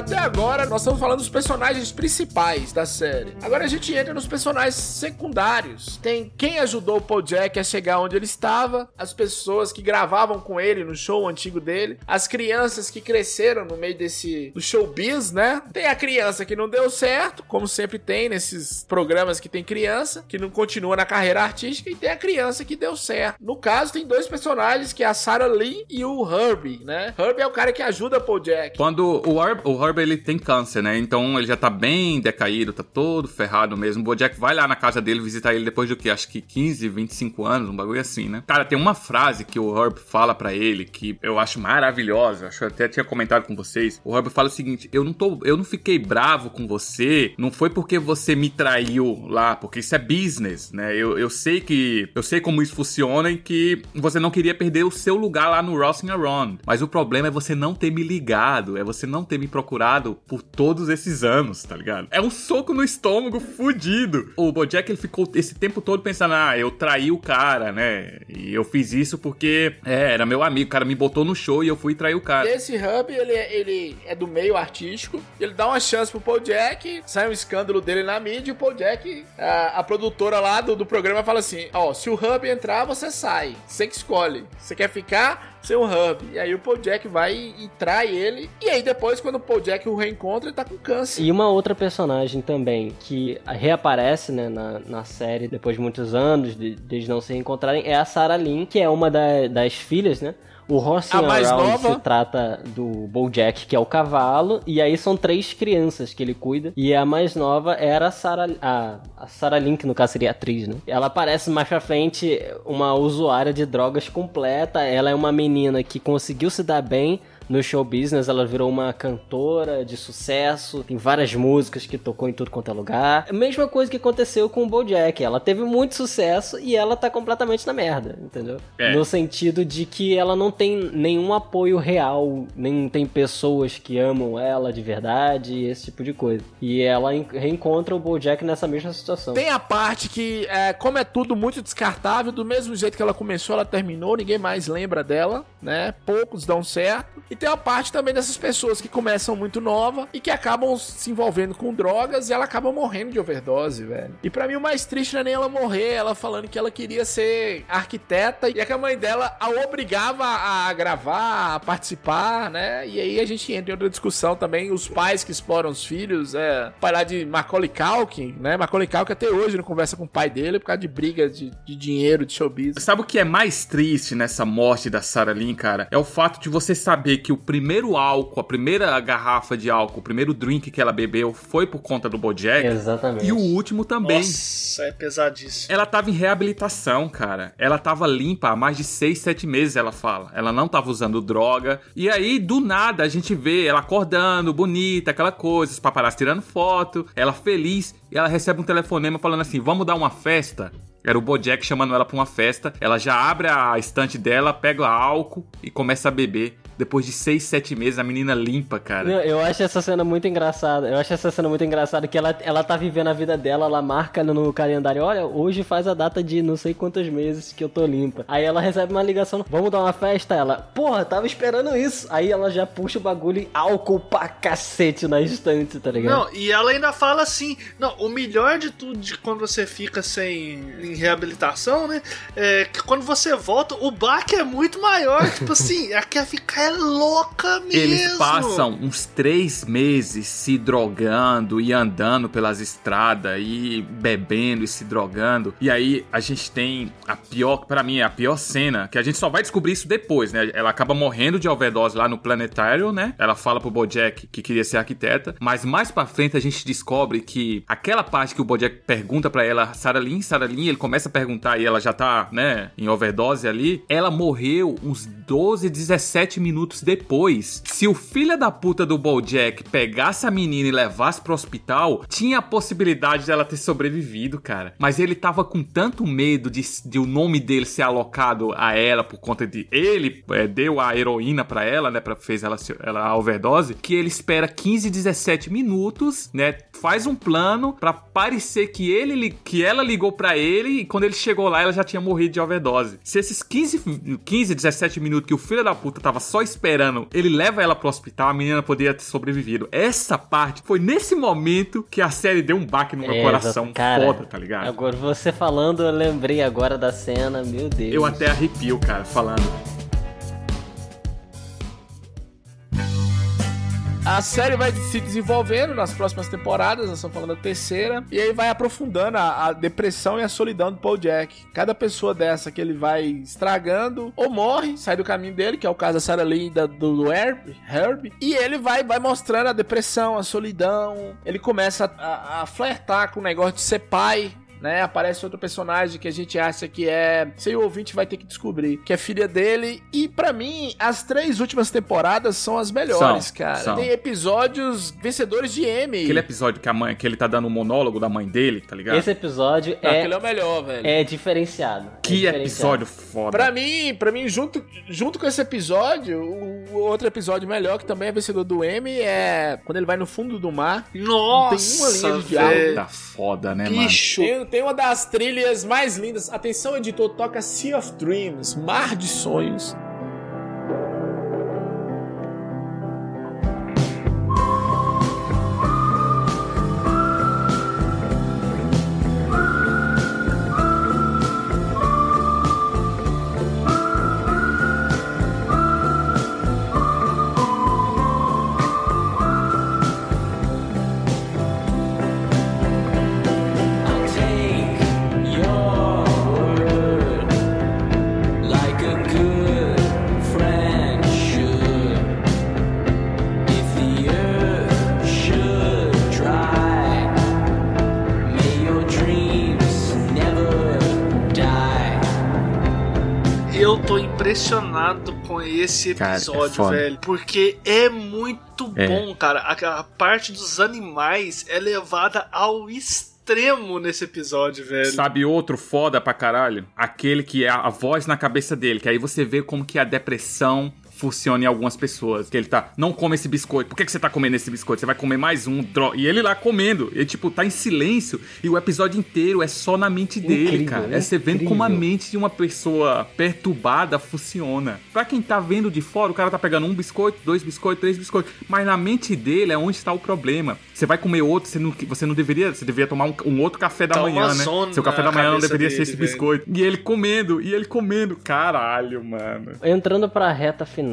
Até agora nós estamos falando dos personagens principais da série. Agora a gente entra nos personagens secundários. Tem quem ajudou o Paul Jack a chegar onde ele estava, as pessoas que gravavam com ele no show antigo dele, as crianças que cresceram no meio desse do showbiz, né? Tem a criança que não deu certo, como sempre tem nesses programas que tem criança, que não continua na carreira artística, e tem a criança que deu certo. No caso, tem dois personagens, que é a Sarah Lee e o Herbie, né? Herbie é o cara que ajuda o Paul Jack. Quando o Herb, o Herb ele tem câncer, né? Então ele já tá bem decaído, tá todo ferrado mesmo. O Bojack vai lá na casa dele visitar ele depois do que? Acho que 15, 25 anos, um bagulho assim, né? Cara, tem uma frase que o Herb fala pra ele que eu acho maravilhosa. Acho que eu até tinha comentado com vocês. O Herb fala o seguinte: eu não tô, eu não fiquei bravo com você, não foi porque você me traiu lá, porque isso é business, né? Eu, eu sei que eu sei como isso funciona e que você não queria perder o seu lugar lá no Rossing Around. Mas o problema é você não ter me ligado, é você não ter me procurado por todos esses anos, tá ligado? É um soco no estômago fudido. O Bojack ele ficou esse tempo todo pensando: ah, eu traí o cara, né? E eu fiz isso porque é, era meu amigo, o cara me botou no show e eu fui trair o cara. Esse Hub, ele, é- ele é do meio artístico, ele dá uma chance pro Paul Jack, sai um escândalo dele na mídia, e o Paul Jack, a, a produtora lá do, do programa fala assim, ó, se o Hub entrar, você sai, você que escolhe, você quer ficar sem o Hub. E aí o Bojack vai e trai ele. E aí depois, quando o Bojack o reencontra, ele tá com câncer. E uma outra personagem também que reaparece né, na, na série depois de muitos anos de, de eles não se encontrarem é a Sarah Lynn, que é uma da- das filhas, né? O Horsing A mais Around nova? se trata do Bojack, que é o cavalo, e aí são três crianças que ele cuida, e a mais nova era a Sarah, a, a Sarah que no caso seria a atriz, né? Ela aparece mais pra frente uma usuária de drogas completa, ela é uma menina que conseguiu se dar bem no show business, ela virou uma cantora de sucesso, tem várias músicas que tocou em tudo quanto é lugar. A mesma coisa que aconteceu com o Bojack, ela teve muito sucesso e ela tá completamente na merda, entendeu? É. No sentido de que ela não tem nenhum apoio real, nem tem pessoas que amam ela de verdade, esse tipo de coisa. E ela en- reencontra o Bojack nessa mesma situação. Tem a parte que, é, como é tudo muito descartável, do mesmo jeito que ela começou, ela terminou, ninguém mais lembra dela, né? Poucos dão certo. E tem a parte também dessas pessoas que começam muito nova e que acabam se envolvendo com drogas e ela acaba morrendo de overdose, velho. E pra mim o mais triste não é nem ela morrer, ela falando que ela queria ser arquiteta e é que a mãe dela a obrigava a gravar, a participar, né? E aí a gente entra em outra discussão também, os pais que exploram os filhos, é, lá de Macaulay Culkin, né? Macaulay Culkin até hoje não conversa com o pai dele por causa de brigas de, de dinheiro, de showbiz. Sabe o que é mais triste nessa morte da Sarah Lynn, cara? É o fato de você saber que o primeiro álcool, a primeira garrafa de álcool, o primeiro drink que ela bebeu foi por conta do Bojack. Exatamente. E o último também. Nossa, é pesadíssimo. Ela tava em reabilitação, cara. Ela tava limpa há mais de 6, 7 meses, ela fala. Ela não tava usando droga. E aí, do nada, a gente vê ela acordando, bonita, aquela coisa, os paparazzi tirando foto, ela feliz. E ela recebe um telefonema falando assim: vamos dar uma festa. Era o Bojack chamando ela pra uma festa. Ela já abre a estante dela, pega álcool e começa a beber. Depois de 6, 7 meses, a menina limpa, cara. Não, eu acho essa cena muito engraçada. Eu acho essa cena muito engraçada que ela, ela tá vivendo a vida dela, ela marca no, no calendário, olha, hoje faz a data de não sei quantos meses que eu tô limpa. Aí ela recebe uma ligação, vamos dar uma festa, ela, porra, tava esperando isso. Aí ela já puxa o bagulho e álcool pra cacete na estante, tá ligado? Não, e ela ainda fala assim: não, o melhor de tudo de quando você fica sem em reabilitação, né? É que quando você volta, o baque é muito maior. [LAUGHS] tipo assim, a quer ficar é louca mesmo. Eles passam uns três meses se drogando e andando pelas estradas e bebendo e se drogando. E aí a gente tem a pior, pra mim, a pior cena, que a gente só vai descobrir isso depois, né? Ela acaba morrendo de overdose lá no planetário, né? Ela fala pro Bojack que queria ser arquiteta, mas mais pra frente a gente descobre que aquela parte que o Bojack pergunta pra ela, Sarah Lynn, Sarah Lynn, ele começa a perguntar e ela já tá, né, em overdose ali, ela morreu uns 12, 17 minutos depois. Se o filho da puta do Bojack pegasse a menina e levasse pro hospital, tinha a possibilidade dela ter sobrevivido, cara. Mas ele tava com tanto medo de, de o nome dele ser alocado a ela por conta de ele é, deu a heroína pra ela, né, para fez ela, ela a overdose, que ele espera 15, 17 minutos, né, faz um plano pra parecer que ele que ela ligou pra ele e quando ele chegou lá ela já tinha morrido de overdose. Se esses 15, 15 17 minutos que o filho da puta tava só esperando, ele leva ela pro hospital, a menina poderia ter sobrevivido. Essa parte foi nesse momento que a série deu um baque no meu É, coração. Cara, foda, tá ligado? Agora você falando, eu lembrei agora da cena, meu Deus. Eu até arrepio, cara, falando. A série vai se desenvolvendo nas próximas temporadas, nós estamos falando da terceira, e aí vai aprofundando a, a depressão e a solidão do Paul Jack. Cada pessoa dessa que ele vai estragando, ou morre, sai do caminho dele, que é o caso da Sarah Lee da, do, do Herb, Herb, e ele vai, vai mostrando a depressão, a solidão, ele começa a, a, a flertar com o negócio de ser pai, né? Aparece outro personagem que a gente acha que é. Sei o ouvinte vai ter que descobrir. Que é filha dele. E pra mim, as três últimas temporadas são as melhores, São, cara. são. Tem episódios vencedores de Emmy. Aquele episódio que a mãe, que ele tá dando um monólogo da mãe dele, tá ligado? Esse episódio Não, é, aquele é o melhor, velho. é diferenciado. É Que diferenciado. episódio foda. Pra mim, para mim junto, junto com esse episódio, o, outro episódio melhor que também é vencedor do Emmy é quando ele vai no fundo do mar. Nossa, Não tem uma linha de diálogo. Tá foda, né, Bicho. Tem, tem uma das trilhas mais lindas. Atenção, editor, toca Sea of Dreams, Mar de Sonhos. Esse Cara, é episódio, velho. Porque é muito É. bom, cara. A, a parte dos animais é levada ao extremo nesse episódio, velho. Sabe outro foda pra caralho? Aquele que é a a voz na cabeça dele, que aí você vê como que a depressão funciona em algumas pessoas. Que ele tá, não come esse biscoito. Por que, que você tá comendo esse biscoito? Você vai comer mais um, dro... E ele lá comendo. Ele, tipo, tá em silêncio. E o episódio inteiro é só na mente dele, Incrível, cara. É você vendo como a mente de uma pessoa perturbada funciona. Pra quem tá vendo de fora, o cara tá pegando um biscoito, dois biscoitos, três biscoitos. Mas na mente dele é onde está o problema. Você vai comer outro, você não, você não deveria. Você deveria tomar um, um outro café da Tá manhã, né? Seu café da manhã não deveria ser dele, esse velho. biscoito. E ele comendo, e ele comendo. Caralho, mano. Entrando pra reta final,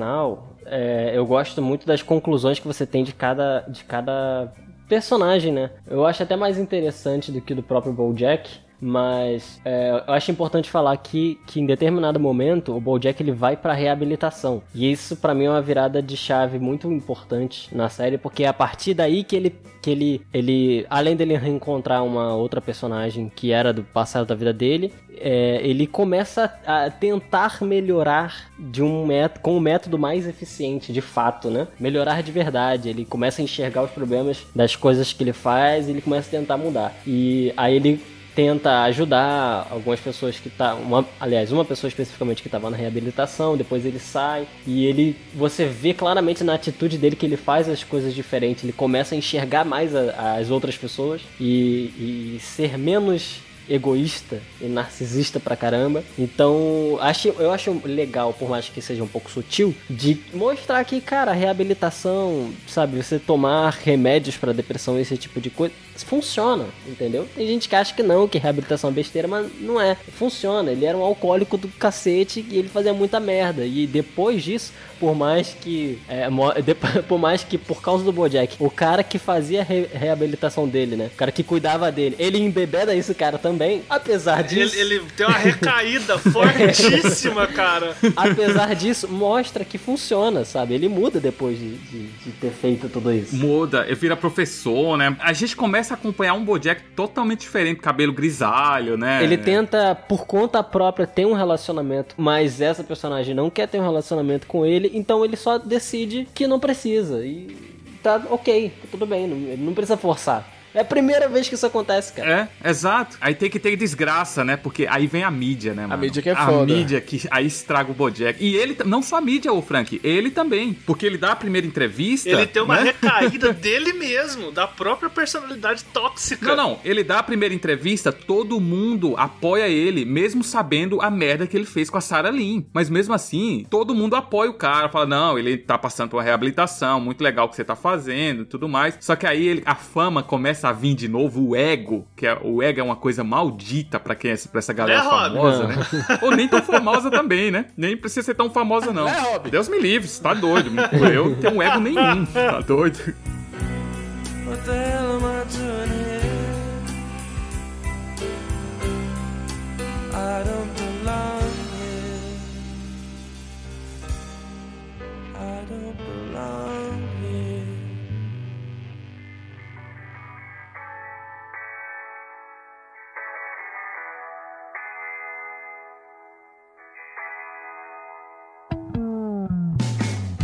é, eu gosto muito das conclusões que você tem de cada, de cada personagem, né? Eu acho até mais interessante do que do próprio BoJack, mas é, eu acho importante falar aqui que em determinado momento o BoJack ele vai pra reabilitação e isso pra mim é uma virada de chave muito importante na série porque é a partir daí que ele que ele ele além dele reencontrar uma outra personagem que era do passado da vida dele é, ele começa a tentar melhorar de um método, com um método mais eficiente, de fato, né? Melhorar de verdade. Ele começa a enxergar os problemas das coisas que ele faz e ele começa a tentar mudar. E aí ele tenta ajudar algumas pessoas que tá, uma, aliás, uma pessoa especificamente que estava na reabilitação, depois ele sai e ele, você vê claramente na atitude dele que ele faz as coisas diferentes, ele começa a enxergar mais a- as outras pessoas e, e ser menos egoísta e narcisista pra caramba. Então, acho, eu acho legal, por mais que seja um pouco sutil, de mostrar que, cara, a reabilitação, sabe, você tomar remédios pra depressão, esse tipo de coisa, funciona, entendeu? Tem gente que acha que não, que reabilitação é besteira, mas não é. Funciona. Ele era um alcoólico do cacete e ele fazia muita merda. E depois disso, por mais que. é, [LAUGHS] por mais que por causa do Bojack, o cara que fazia a re- reabilitação dele, né? O cara que cuidava dele, ele embebeda isso, cara, também. Apesar disso. Ele, ele tem uma recaída fortíssima, [LAUGHS] cara. Apesar disso, mostra que funciona, sabe? Ele muda depois de, de- de ter feito tudo isso. Muda, ele vira professor, né? A gente começa a acompanhar um Bojack totalmente diferente, cabelo grisalho, né? Ele tenta, por conta própria, ter um relacionamento, mas essa personagem não quer ter um relacionamento com ele, então ele só decide que não precisa. E tá ok, tá tudo bem, não, ele não precisa forçar. É a primeira vez que isso acontece, cara. É, exato. Aí tem que ter desgraça, né? Porque aí vem a mídia, né, mano? mídia que é A foda. mídia que aí estraga o Bojack. E ele, não só a mídia, ô Frank, ele também. Porque ele dá a primeira entrevista. Ele tem uma né? recaída [LAUGHS] dele mesmo, da própria personalidade tóxica. Não, não. Ele dá a primeira entrevista, todo mundo apoia ele, mesmo sabendo a merda que ele fez com a Sarah Lynn. Mas mesmo assim, todo mundo apoia o cara, fala, não, ele tá passando por uma reabilitação, muito legal o que você tá fazendo e tudo mais. Só que aí ele- a fama começa a vir de novo, o ego, que é, o ego é uma coisa maldita pra, quem, pra essa galera É, famosa, Não. né? [LAUGHS] Ou nem tão famosa também, né? Nem precisa ser tão famosa, não. É, Rob? Deus me livre, você tá doido. Eu não tenho ego nenhum, tá doido? What the hell am I doing here? I don't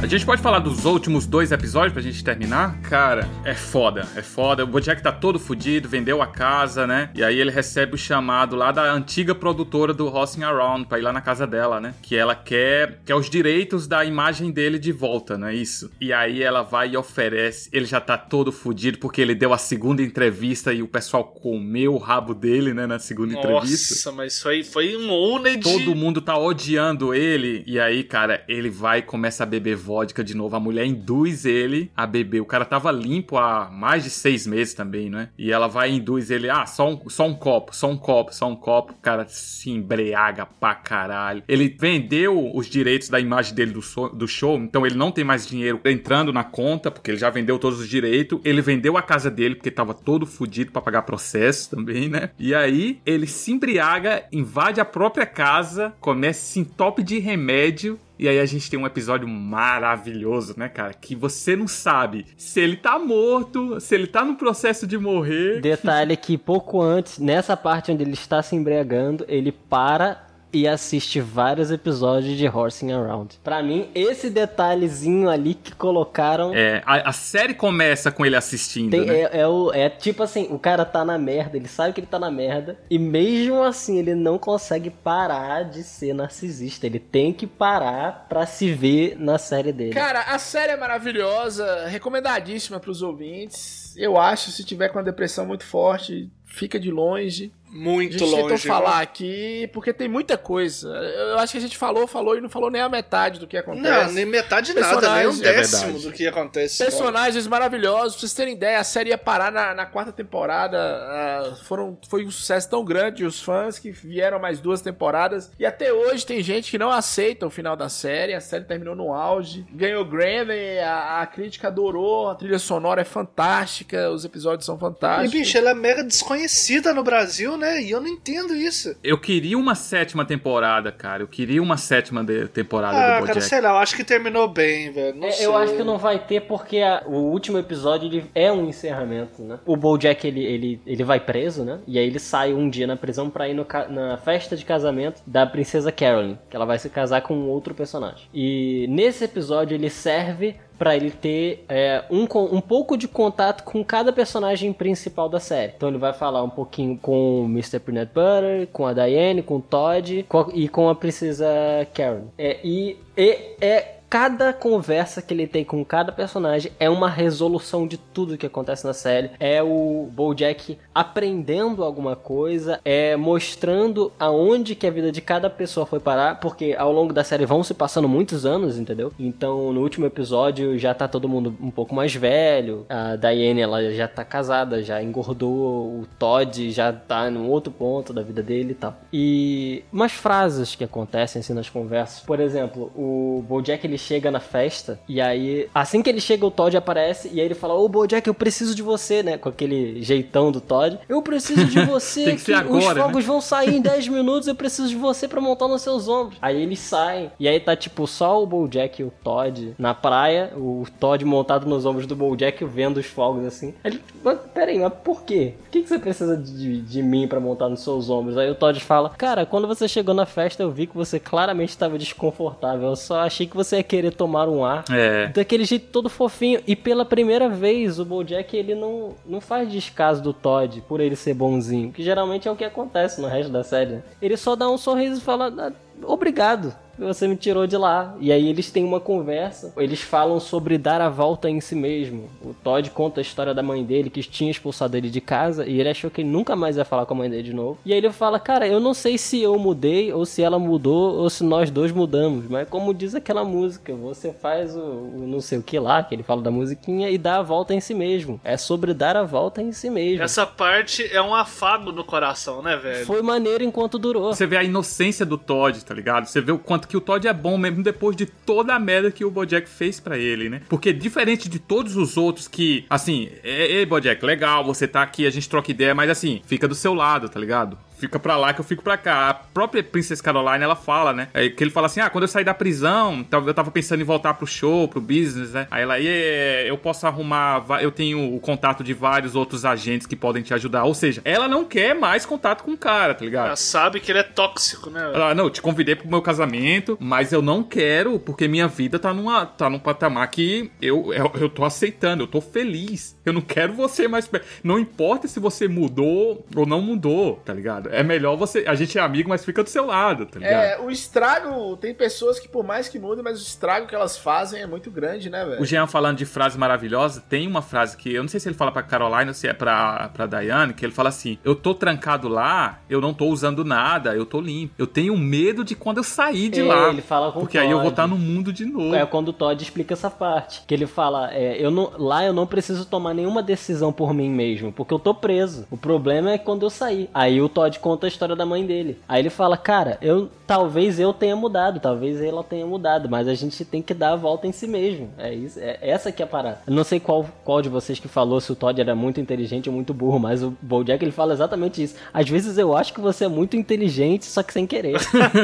A gente pode falar dos últimos dois episódios pra gente terminar? Cara, é foda, é foda. O Bojack tá todo fudido, vendeu a casa, né? E aí ele recebe o chamado lá da antiga produtora do Hossing Around pra ir lá na casa dela, né? Que ela quer, quer os direitos da imagem dele de volta, não é isso? E aí ela vai e oferece. Ele já tá todo fudido porque ele deu a segunda entrevista e o pessoal comeu o rabo dele, né? Na segunda entrevista. Nossa, mas foi, foi um owned. Todo mundo tá odiando ele. E aí, cara, ele vai e começa a beber vodka de novo. A mulher induz ele a beber. O cara tava limpo há mais de seis meses também, né? E ela vai e induz ele. Ah, só um, só um copo, só um copo, só um copo. O cara se embriaga pra caralho. Ele vendeu os direitos da imagem dele do, so- do show. Então ele não tem mais dinheiro entrando na conta, porque ele já vendeu todos os direitos. Ele vendeu a casa dele, porque tava todo fudido pra pagar processo também, né? E aí ele se embriaga, invade a própria casa, começa a se entope de remédio. E aí a gente tem um episódio maravilhoso, né, cara? Que você não sabe se ele tá morto, se ele tá no processo de morrer. Detalhe que pouco antes, nessa parte onde ele está se embriagando, ele para e assiste vários episódios de Horsing Around. Pra mim, esse detalhezinho ali que colocaram. É, a, a série começa com ele assistindo, tem- né? é, é o, é tipo assim, o cara tá na merda, ele sabe que ele tá na merda, e mesmo assim ele não consegue parar de ser narcisista. Ele tem que parar pra se ver na série dele. Cara, a série é maravilhosa, recomendadíssima pros ouvintes. Eu acho, se tiver com uma depressão muito forte, fica de longe. Muito a gente tentou longe, falar aqui, porque tem muita coisa. Eu acho que a gente falou, falou e não falou nem a metade do que acontece. Não, nem metade de nada, nem um Personagens- décimo É do que acontece. Personagens maravilhosos, pra vocês terem ideia, a série ia parar na, na quarta temporada. ah, foram, foi um sucesso tão grande, os fãs que vieram mais duas temporadas. E até hoje tem gente que não aceita o final da série. A série terminou no auge, ganhou Grammy, a, a crítica adorou, a trilha sonora é fantástica, os episódios são E, fantásticos. bicho, ela é mega desconhecida no Brasil, né? E eu não entendo isso. Eu queria uma sétima temporada, cara. Eu queria uma sétima de- temporada Ah, do cara, Bojack. sei lá, eu acho que terminou bem, velho. É, eu acho que não vai ter porque a- o último episódio ele é um encerramento, né? O BoJack ele, ele, ele vai preso, né? E aí ele sai um dia na prisão pra ir no na festa de casamento da princesa Carolyn, que ela vai se casar com um outro personagem. E nesse episódio ele serve pra ele ter é, um, um pouco de contato com cada personagem principal da série. Então ele vai falar um pouquinho com o Mr. Peanut Butter, com a Diane, com o Todd com a- e com a princesa Karen. É, e, e é cada conversa que ele tem com cada personagem é uma resolução de tudo que acontece na série. É o BoJack aprendendo alguma coisa, é mostrando aonde que a vida de cada pessoa foi parar, porque ao longo da série vão se passando muitos anos, entendeu? Então, no último episódio já tá todo mundo um pouco mais velho. A Diane, ela já tá casada, já engordou, o Todd já tá num outro ponto da vida dele e tal. E umas frases que acontecem assim nas conversas. Por exemplo, o BoJack ele chega na festa e aí assim que ele chega o Todd aparece e aí ele fala: "Ô BoJack, eu preciso de você", né, com aquele jeitão do Todd. "Eu preciso de você, [LAUGHS] Tem que os agora, né? fogos vão sair em 10 minutos, eu preciso de você pra montar nos seus ombros". Aí eles saem e aí tá tipo só o BoJack e o Todd na praia, o Todd montado nos ombros do BoJack vendo os fogos assim. Ele, mas peraí, mas por quê? Por que, que você precisa de, de mim pra montar nos seus ombros? Aí o Todd fala: Cara, quando você chegou na festa, eu vi que você claramente estava desconfortável. Eu só achei que você ia querer tomar um ar. É. Daquele jeito todo fofinho. E pela primeira vez, o Bojack ele não, não faz descaso do Todd por ele ser bonzinho. Que geralmente é o que acontece no resto da série. Ele só dá um sorriso e fala: "Ah, Obrigado. Você me tirou de lá. E aí eles têm uma conversa. Eles falam sobre dar a volta em si mesmo. O Todd conta a história da mãe dele que tinha expulsado ele de casa e ele achou que ele nunca mais ia falar com a mãe dele de novo. E aí ele fala: Cara, eu não sei se eu mudei ou se ela mudou ou se nós dois mudamos. Mas como diz aquela música, você faz o, o não sei o que lá, que ele fala da musiquinha, e dá a volta em si mesmo. É sobre dar a volta em si mesmo. Essa parte é um afago no coração, né, velho? Foi maneiro enquanto durou. Você vê a inocência do Todd, tá ligado? Você vê o quanto que o Todd é bom mesmo depois de toda a merda que o Bojack fez pra ele, né? Porque diferente de todos os outros que, assim, ei, Bojack, legal, você tá aqui, a gente troca ideia, mas assim, fica do seu lado, tá ligado? Fica pra lá que eu fico pra cá. A própria Princess Caroline, ela fala, né? É, que ele fala assim: ah, quando eu sair da prisão, eu tava pensando em voltar pro show, pro business, né? Aí ela, "E, eu posso arrumar, eu tenho o contato de vários outros agentes que podem te ajudar. Ou seja, ela não quer mais contato com o cara, tá ligado? Ela sabe que ele é tóxico, né? Ah, não, eu te convidei pro meu casamento, mas eu não quero, porque minha vida tá, numa, tá num patamar que eu, eu, eu tô aceitando, eu tô feliz. Eu não quero você mais perto. Não importa se você mudou ou não mudou, tá ligado? É melhor você. A gente é amigo, mas fica do seu lado, tá ligado? É, o estrago, tem pessoas que por mais que mudem, mas o estrago que elas fazem é muito grande, né, velho? O Jean falando de frase maravilhosa, tem uma frase que eu não sei se ele fala pra Caroline ou se é pra, pra Diane, que ele fala assim: Eu tô trancado lá, eu não tô usando nada, eu tô limpo. Eu tenho medo de quando eu sair de É, lá. ele fala com Porque aí eu vou estar no mundo de novo. É quando o Todd explica essa parte. Que ele fala, é, eu não, lá eu não preciso tomar nenhuma decisão por mim mesmo, porque eu tô preso. O problema é quando eu sair. Aí o Todd conta a história da mãe dele. Aí ele fala, cara, eu talvez eu tenha mudado, talvez ela tenha mudado, mas a gente tem que dar a volta em si mesmo. É isso, é essa que é a parada. Não sei qual, qual de vocês que falou se o Todd era muito inteligente ou muito burro, mas o Bojack ele fala exatamente isso. Às vezes eu acho que você é muito inteligente, só que sem querer.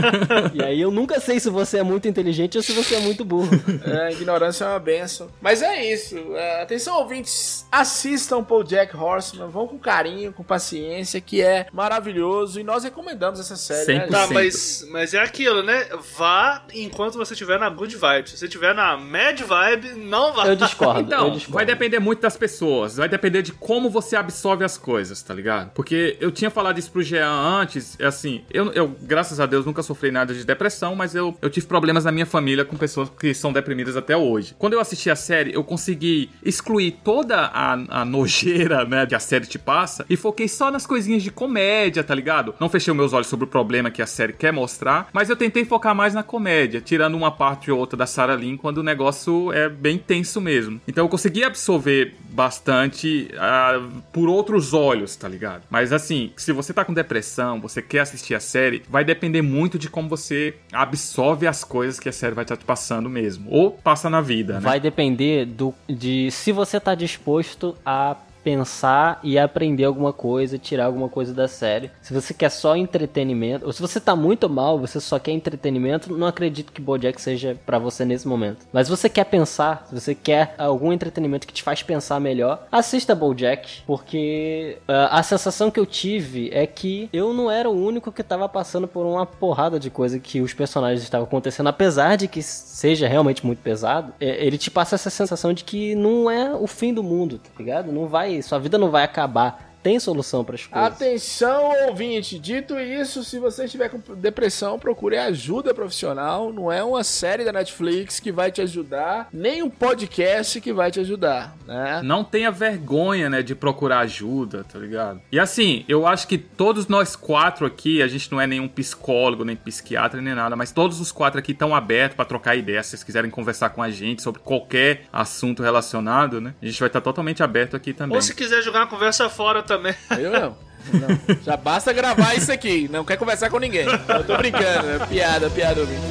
[LAUGHS] e aí eu nunca sei se você é muito inteligente ou se você é muito burro. É, ignorância é uma benção. Mas é isso. É, atenção, ouvintes. Assistam Paul Jack Horseman. Vão com carinho, com paciência, que é maravilhoso. Maravilhoso e nós recomendamos essa série. Né? Tá, mas, mas é aquilo, né? Vá enquanto você estiver na good vibe. Se você estiver na mad vibe, não vá. Eu discordo. Então, eu discordo. vai depender muito das pessoas, vai depender de como você absorve as coisas, tá ligado? Porque eu tinha falado isso pro Jean antes, é assim, eu, eu graças a Deus nunca sofri nada de depressão, mas eu, eu tive problemas na minha família com pessoas que são deprimidas até hoje. Quando eu assisti a série, eu consegui excluir toda a, a nojeira, né, que a série te passa e foquei só nas coisinhas de comédia, tá ligado? Não fechei meus olhos sobre o problema que a série quer mostrar, mas eu tentei focar mais na comédia, tirando uma parte ou outra da Sarah Lynn quando o negócio é bem tenso mesmo. Então eu consegui absorver bastante ah, por outros olhos, tá ligado? Mas assim, se você tá com depressão, você quer assistir a série, vai depender muito de como você absorve as coisas que a série vai estar te passando mesmo. Ou passa na vida, né? Vai depender do, de se você tá disposto a pensar e aprender alguma coisa, tirar alguma coisa da série. Se você quer só entretenimento, ou se você tá muito mal, você só quer entretenimento, não acredito que BoJack seja pra você nesse momento. Mas se você quer pensar, se você quer algum entretenimento que te faz pensar melhor, assista BoJack, porque uh, a sensação que eu tive é que eu não era o único que tava passando por uma porrada de coisa que os personagens estavam acontecendo, apesar de que seja realmente muito pesado, é, ele te passa essa sensação de que não é o fim do mundo, tá ligado? Não vai, sua vida não vai acabar. Tem solução para as coisas. Atenção, ouvinte. Dito isso, se você estiver com depressão, procure ajuda profissional. Não é uma série da Netflix que vai te ajudar, nem um podcast que vai te ajudar, né? Não tenha vergonha, né, de procurar ajuda, tá ligado? E assim, eu acho que todos nós quatro aqui, a gente não é nenhum psicólogo, nem psiquiatra, nem nada, mas todos os quatro aqui estão abertos para trocar ideias. Se vocês quiserem conversar com a gente sobre qualquer assunto relacionado, né? A gente vai estar totalmente aberto aqui também. Ou se quiser jogar uma conversa fora também. Eu não. Não. Já basta gravar isso aqui. Não quer conversar com ninguém. Eu tô brincando. É piada, piada, ouvinte.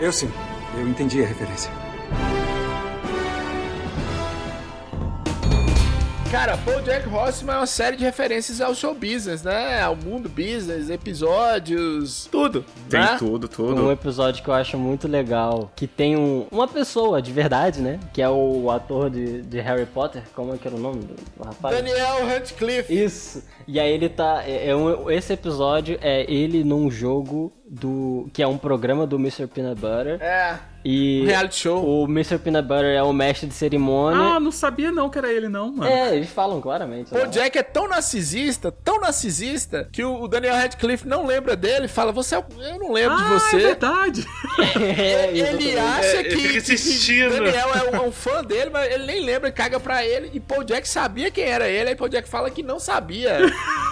Eu sim. Eu entendi a referência. Cara, BoJack Horseman é uma série de referências ao show business, né? Ao mundo business, episódios, tudo. Tem né? tudo, tudo. Um episódio que eu acho muito legal, que tem um, uma pessoa de verdade, né? Que é o ator de, de Harry Potter, como é que era o nome do, do rapaz? Daniel Radcliffe. Isso. E aí ele tá. É, é um- esse episódio é ele num jogo do. que é um programa do Mr. Peanut Butter. É. E Um reality show. o Mr. Peanut Butter é o mestre de cerimônia. Ah, não sabia não que era ele não, mano. é, eles falam claramente. né? O Jack é tão narcisista, tão narcisista, que o o Daniel Radcliffe não lembra dele e fala: Você é o- Eu não lembro de Ah, você. é verdade. [LAUGHS] [LAUGHS] É, Ele acha É, ele que, insistindo. Daniel é um, é um fã dele, mas ele nem lembra, caga pra ele. E Paul Jack sabia quem era ele, aí Paul Jack fala que não sabia.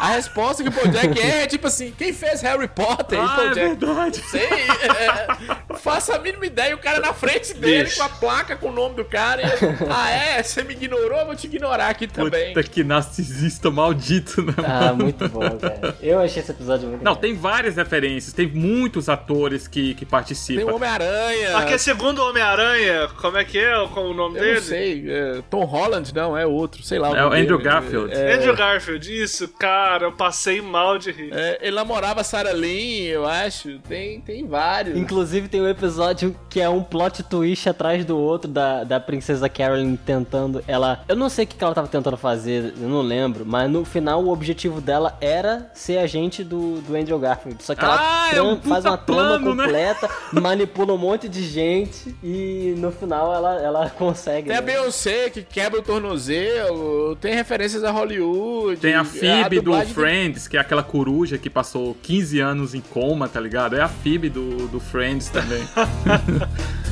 A resposta que o Paul Jack é, é tipo assim: quem fez Harry Potter? e Ah, Paul é Jack. Verdade. Sei, é, não faço a mínima ideia. O cara na frente dele Bicho. com a placa com o nome do cara. E ah, é? Você me ignorou? Eu vou te ignorar aqui também. Puta que narcisista maldito, né? Ah, muito bom, [LAUGHS] cara. Eu achei esse episódio muito Não, legal. tem várias referências, tem muitos atores que, que Tem participam. o Homem-Aranha. Aquele segundo Homem-Aranha, como é que é? Qual o nome Eu dele? não sei. é, Tom Holland, não, é outro. Sei lá. É o Andrew dele. Garfield. É, Andrew Garfield, isso, cara, eu passei mal de rir. é, ele namorava a Sarah Lynn, eu acho. Tem, tem vários. Inclusive tem um episódio que é um plot twist atrás do outro da, da princesa Carolyn tentando. Ela. Eu não sei o que ela tava tentando fazer, eu não lembro, mas no final o objetivo dela era ser agente do, do Andrew Garfield. Só que ela Ah, é um faz uma trama né? completa, [LAUGHS] manipula um monte de gente e no final ela, ela [LAUGHS] consegue. Tem a né? Beyoncé que quebra o tornozelo, tem referências a Hollywood. Tem a Phoebe do dublagem tem- Friends, que é aquela coruja que passou 15 anos em coma, tá ligado? É a Phoebe do, do Friends também. [LAUGHS]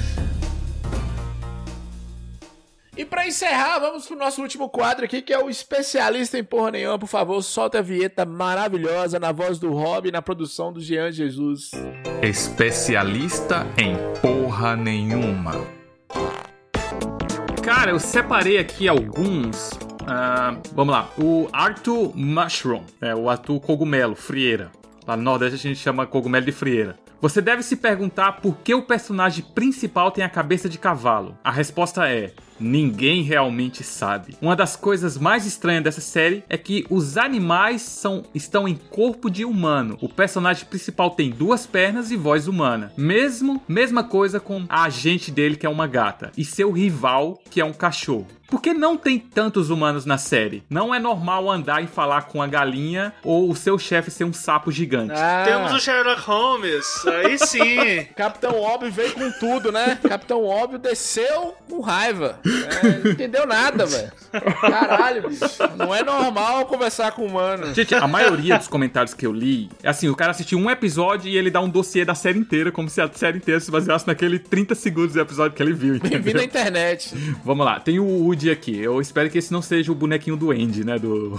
E pra encerrar, vamos pro nosso último quadro aqui, que é o especialista em porra nenhuma. Por favor, solta a vinheta maravilhosa na voz do Rob, na produção do Jean Jesus. Especialista em porra nenhuma. Cara, eu separei aqui alguns. ah, vamos lá. O Arthur Mushroom. É o Arthur Cogumelo, frieira. Lá no Nordeste a gente chama cogumelo de frieira. Você deve se perguntar por que o personagem principal tem a cabeça de cavalo. A resposta é: Ninguém realmente sabe. Uma das coisas mais estranhas dessa série é que os animais são, estão em corpo de humano. O personagem principal tem duas pernas e voz humana. Mesmo, mesma coisa com a agente dele que é uma gata e seu rival que é um cachorro. Por que não tem tantos humanos na série? Não é normal andar e falar com a galinha ou o seu chefe ser um sapo gigante. Ah, Temos o Sherlock Holmes, aí sim. [LAUGHS] Capitão Óbvio veio com tudo, né? Capitão Óbvio desceu com raiva. É, não entendeu nada, velho. Caralho, bicho. Não é normal conversar com humano. Gente, a maioria dos comentários que eu li, é assim, o cara assistiu um episódio e ele dá um dossiê da série inteira, como se a série inteira se baseasse naquele 30 segundos do episódio que ele viu, Bem-vindo à entendeu? internet. Vamos lá, tem o Woody aqui. Eu espero que esse não seja o bonequinho do Andy, né? Do.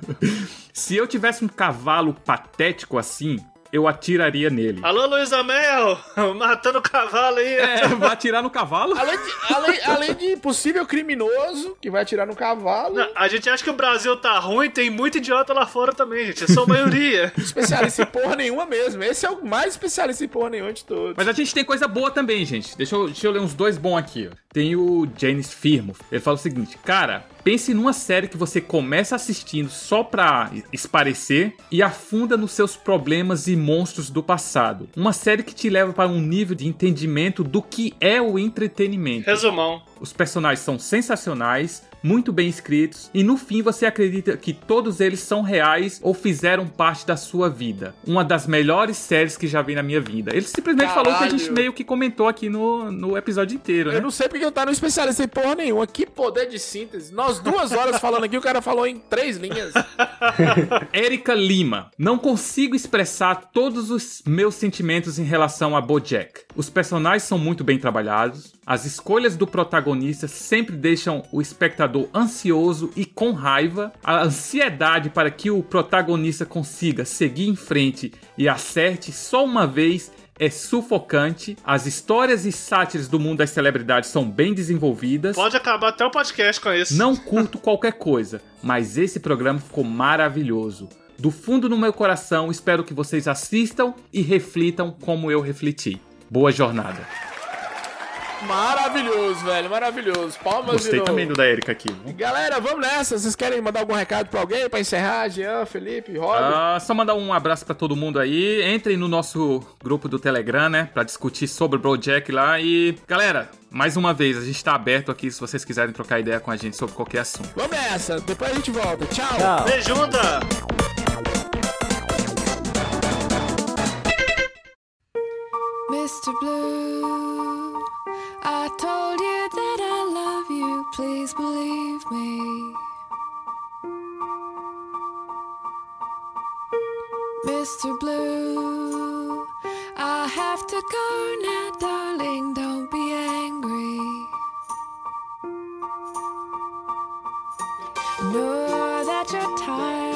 [LAUGHS] Se eu tivesse um cavalo patético assim, eu atiraria nele. Alô, Luiz Amel, [LAUGHS] matando o cavalo aí. É, vai atirar no cavalo? Além de, além, além de possível criminoso que vai atirar no cavalo. Não, a gente acha que o Brasil tá ruim, tem muito idiota lá fora também, gente. É só a maioria. [LAUGHS] Especialista em porra nenhuma mesmo. Esse é o mais especialista em porra nenhuma de todos. Mas a gente tem coisa boa também, gente. Deixa eu, deixa eu ler uns dois bons aqui. ó. Tem o Janis Firmo. Ele fala o seguinte: Cara, pense numa série que você começa assistindo só pra esparecer e afunda nos seus problemas e monstros do passado. Uma série que te leva para um nível de entendimento do que é o entretenimento. Resumão. Os personagens são sensacionais, muito bem escritos, e no fim você acredita que todos eles são reais ou fizeram parte da sua vida. Uma das melhores séries que já vi na minha vida. Ele simplesmente falou que a gente Caralho. meio que comentou aqui no, no episódio inteiro, né? Eu não sei porque eu tá no especialista em porra nenhuma. Que poder de síntese. Nós duas horas falando aqui, o cara falou em três linhas. [LAUGHS] Érica Lima. Não consigo expressar todos os meus sentimentos em relação a BoJack. Os personagens são muito bem trabalhados. As escolhas do protagonista sempre deixam o espectador ansioso e com raiva. A ansiedade para que o protagonista consiga seguir em frente e acerte só uma vez é sufocante. As histórias e sátiras do mundo das celebridades são bem desenvolvidas. Pode acabar até o podcast com isso. Não [LAUGHS] curto qualquer coisa, mas esse programa ficou maravilhoso. Do fundo do meu coração, espero que vocês assistam e reflitam como eu refleti. Boa jornada. Maravilhoso, velho. Maravilhoso. Palmas Gostei de novo. também do da Erika aqui. viu? Galera, vamos nessa. Vocês querem mandar algum recado pra alguém pra encerrar? Jean, Felipe, Rob? Ah, só mandar um abraço pra todo mundo aí. Entrem no nosso grupo do Telegram, né? Pra discutir sobre o Brojack lá. E, galera, mais uma vez, a gente tá aberto aqui se vocês quiserem trocar ideia com a gente sobre qualquer assunto. Vamos nessa. Depois a gente volta. Tchau. Beijunda. Mr. Blue, I told you that I love you. Please believe me. Mr. Blue, I have to go now, darling. Don't be angry. Know that you're tired.